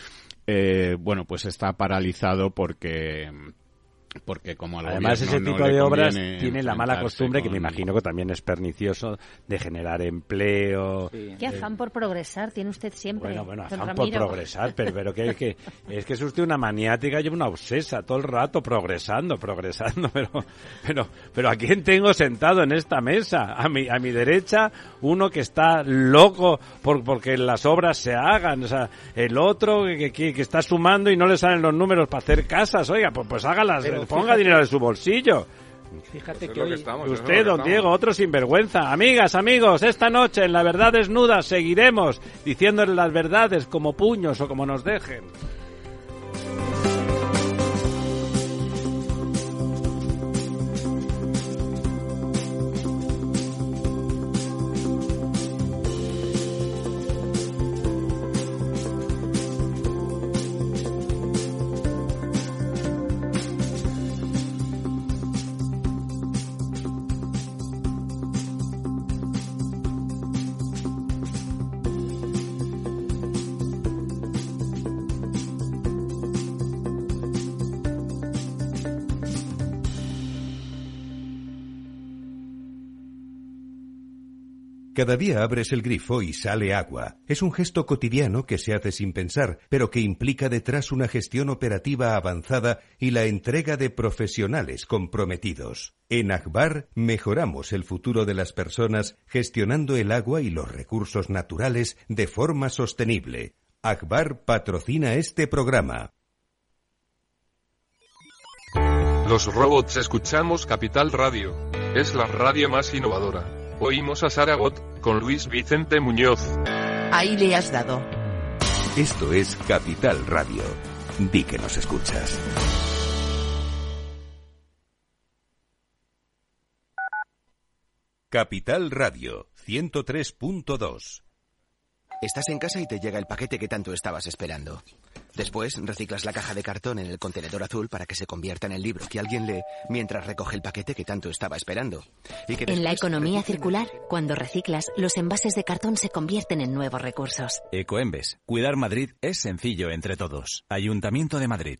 Eh, bueno, pues está paralizado porque porque como al Además, ese no tipo de obras tiene la mala costumbre, que me imagino que también es pernicioso, de generar empleo. Sí. Qué afán por progresar tiene usted siempre, Bueno, bueno, afán por Ramiro. progresar, pero, pero que, que- es que es usted una maniática y una obsesa todo el rato progresando, progresando, (laughs) pero, pero, pero ¿a quién tengo sentado en esta mesa? A mi, a mi derecha, uno que está loco por, porque las obras se hagan, o sea, el otro que, que, que está sumando y no le salen los números para hacer casas, oiga, pues, pues hágalas, Pero ponga dinero de su bolsillo. Fíjate que estamos. Usted, don estamos. Diego, otro sinvergüenza. Amigas, amigos, esta noche en La Verdad Desnuda seguiremos diciéndole las verdades como puños o como nos dejen. Cada día abres el grifo y sale agua. Es un gesto cotidiano que se hace sin pensar, pero que implica detrás una gestión operativa avanzada y la entrega de profesionales comprometidos. En Akbar mejoramos el futuro de las personas gestionando el agua y los recursos naturales de forma sostenible. Akbar patrocina este programa. Los robots escuchamos Capital Radio. Es la radio más innovadora. Oímos a Saragot, con Luis Vicente Muñoz. Ahí le has dado. Esto es Capital Radio. Di que nos escuchas. Capital Radio 103.2. Estás en casa y te llega el paquete que tanto estabas esperando. Después reciclas la caja de cartón en el contenedor azul para que se convierta en el libro que alguien lee mientras recoge el paquete que tanto estaba esperando. en la economía circular, cuando reciclas, los envases de cartón se convierten en nuevos recursos. Ecoembes. Cuidar Madrid es sencillo entre todos. Ayuntamiento de Madrid.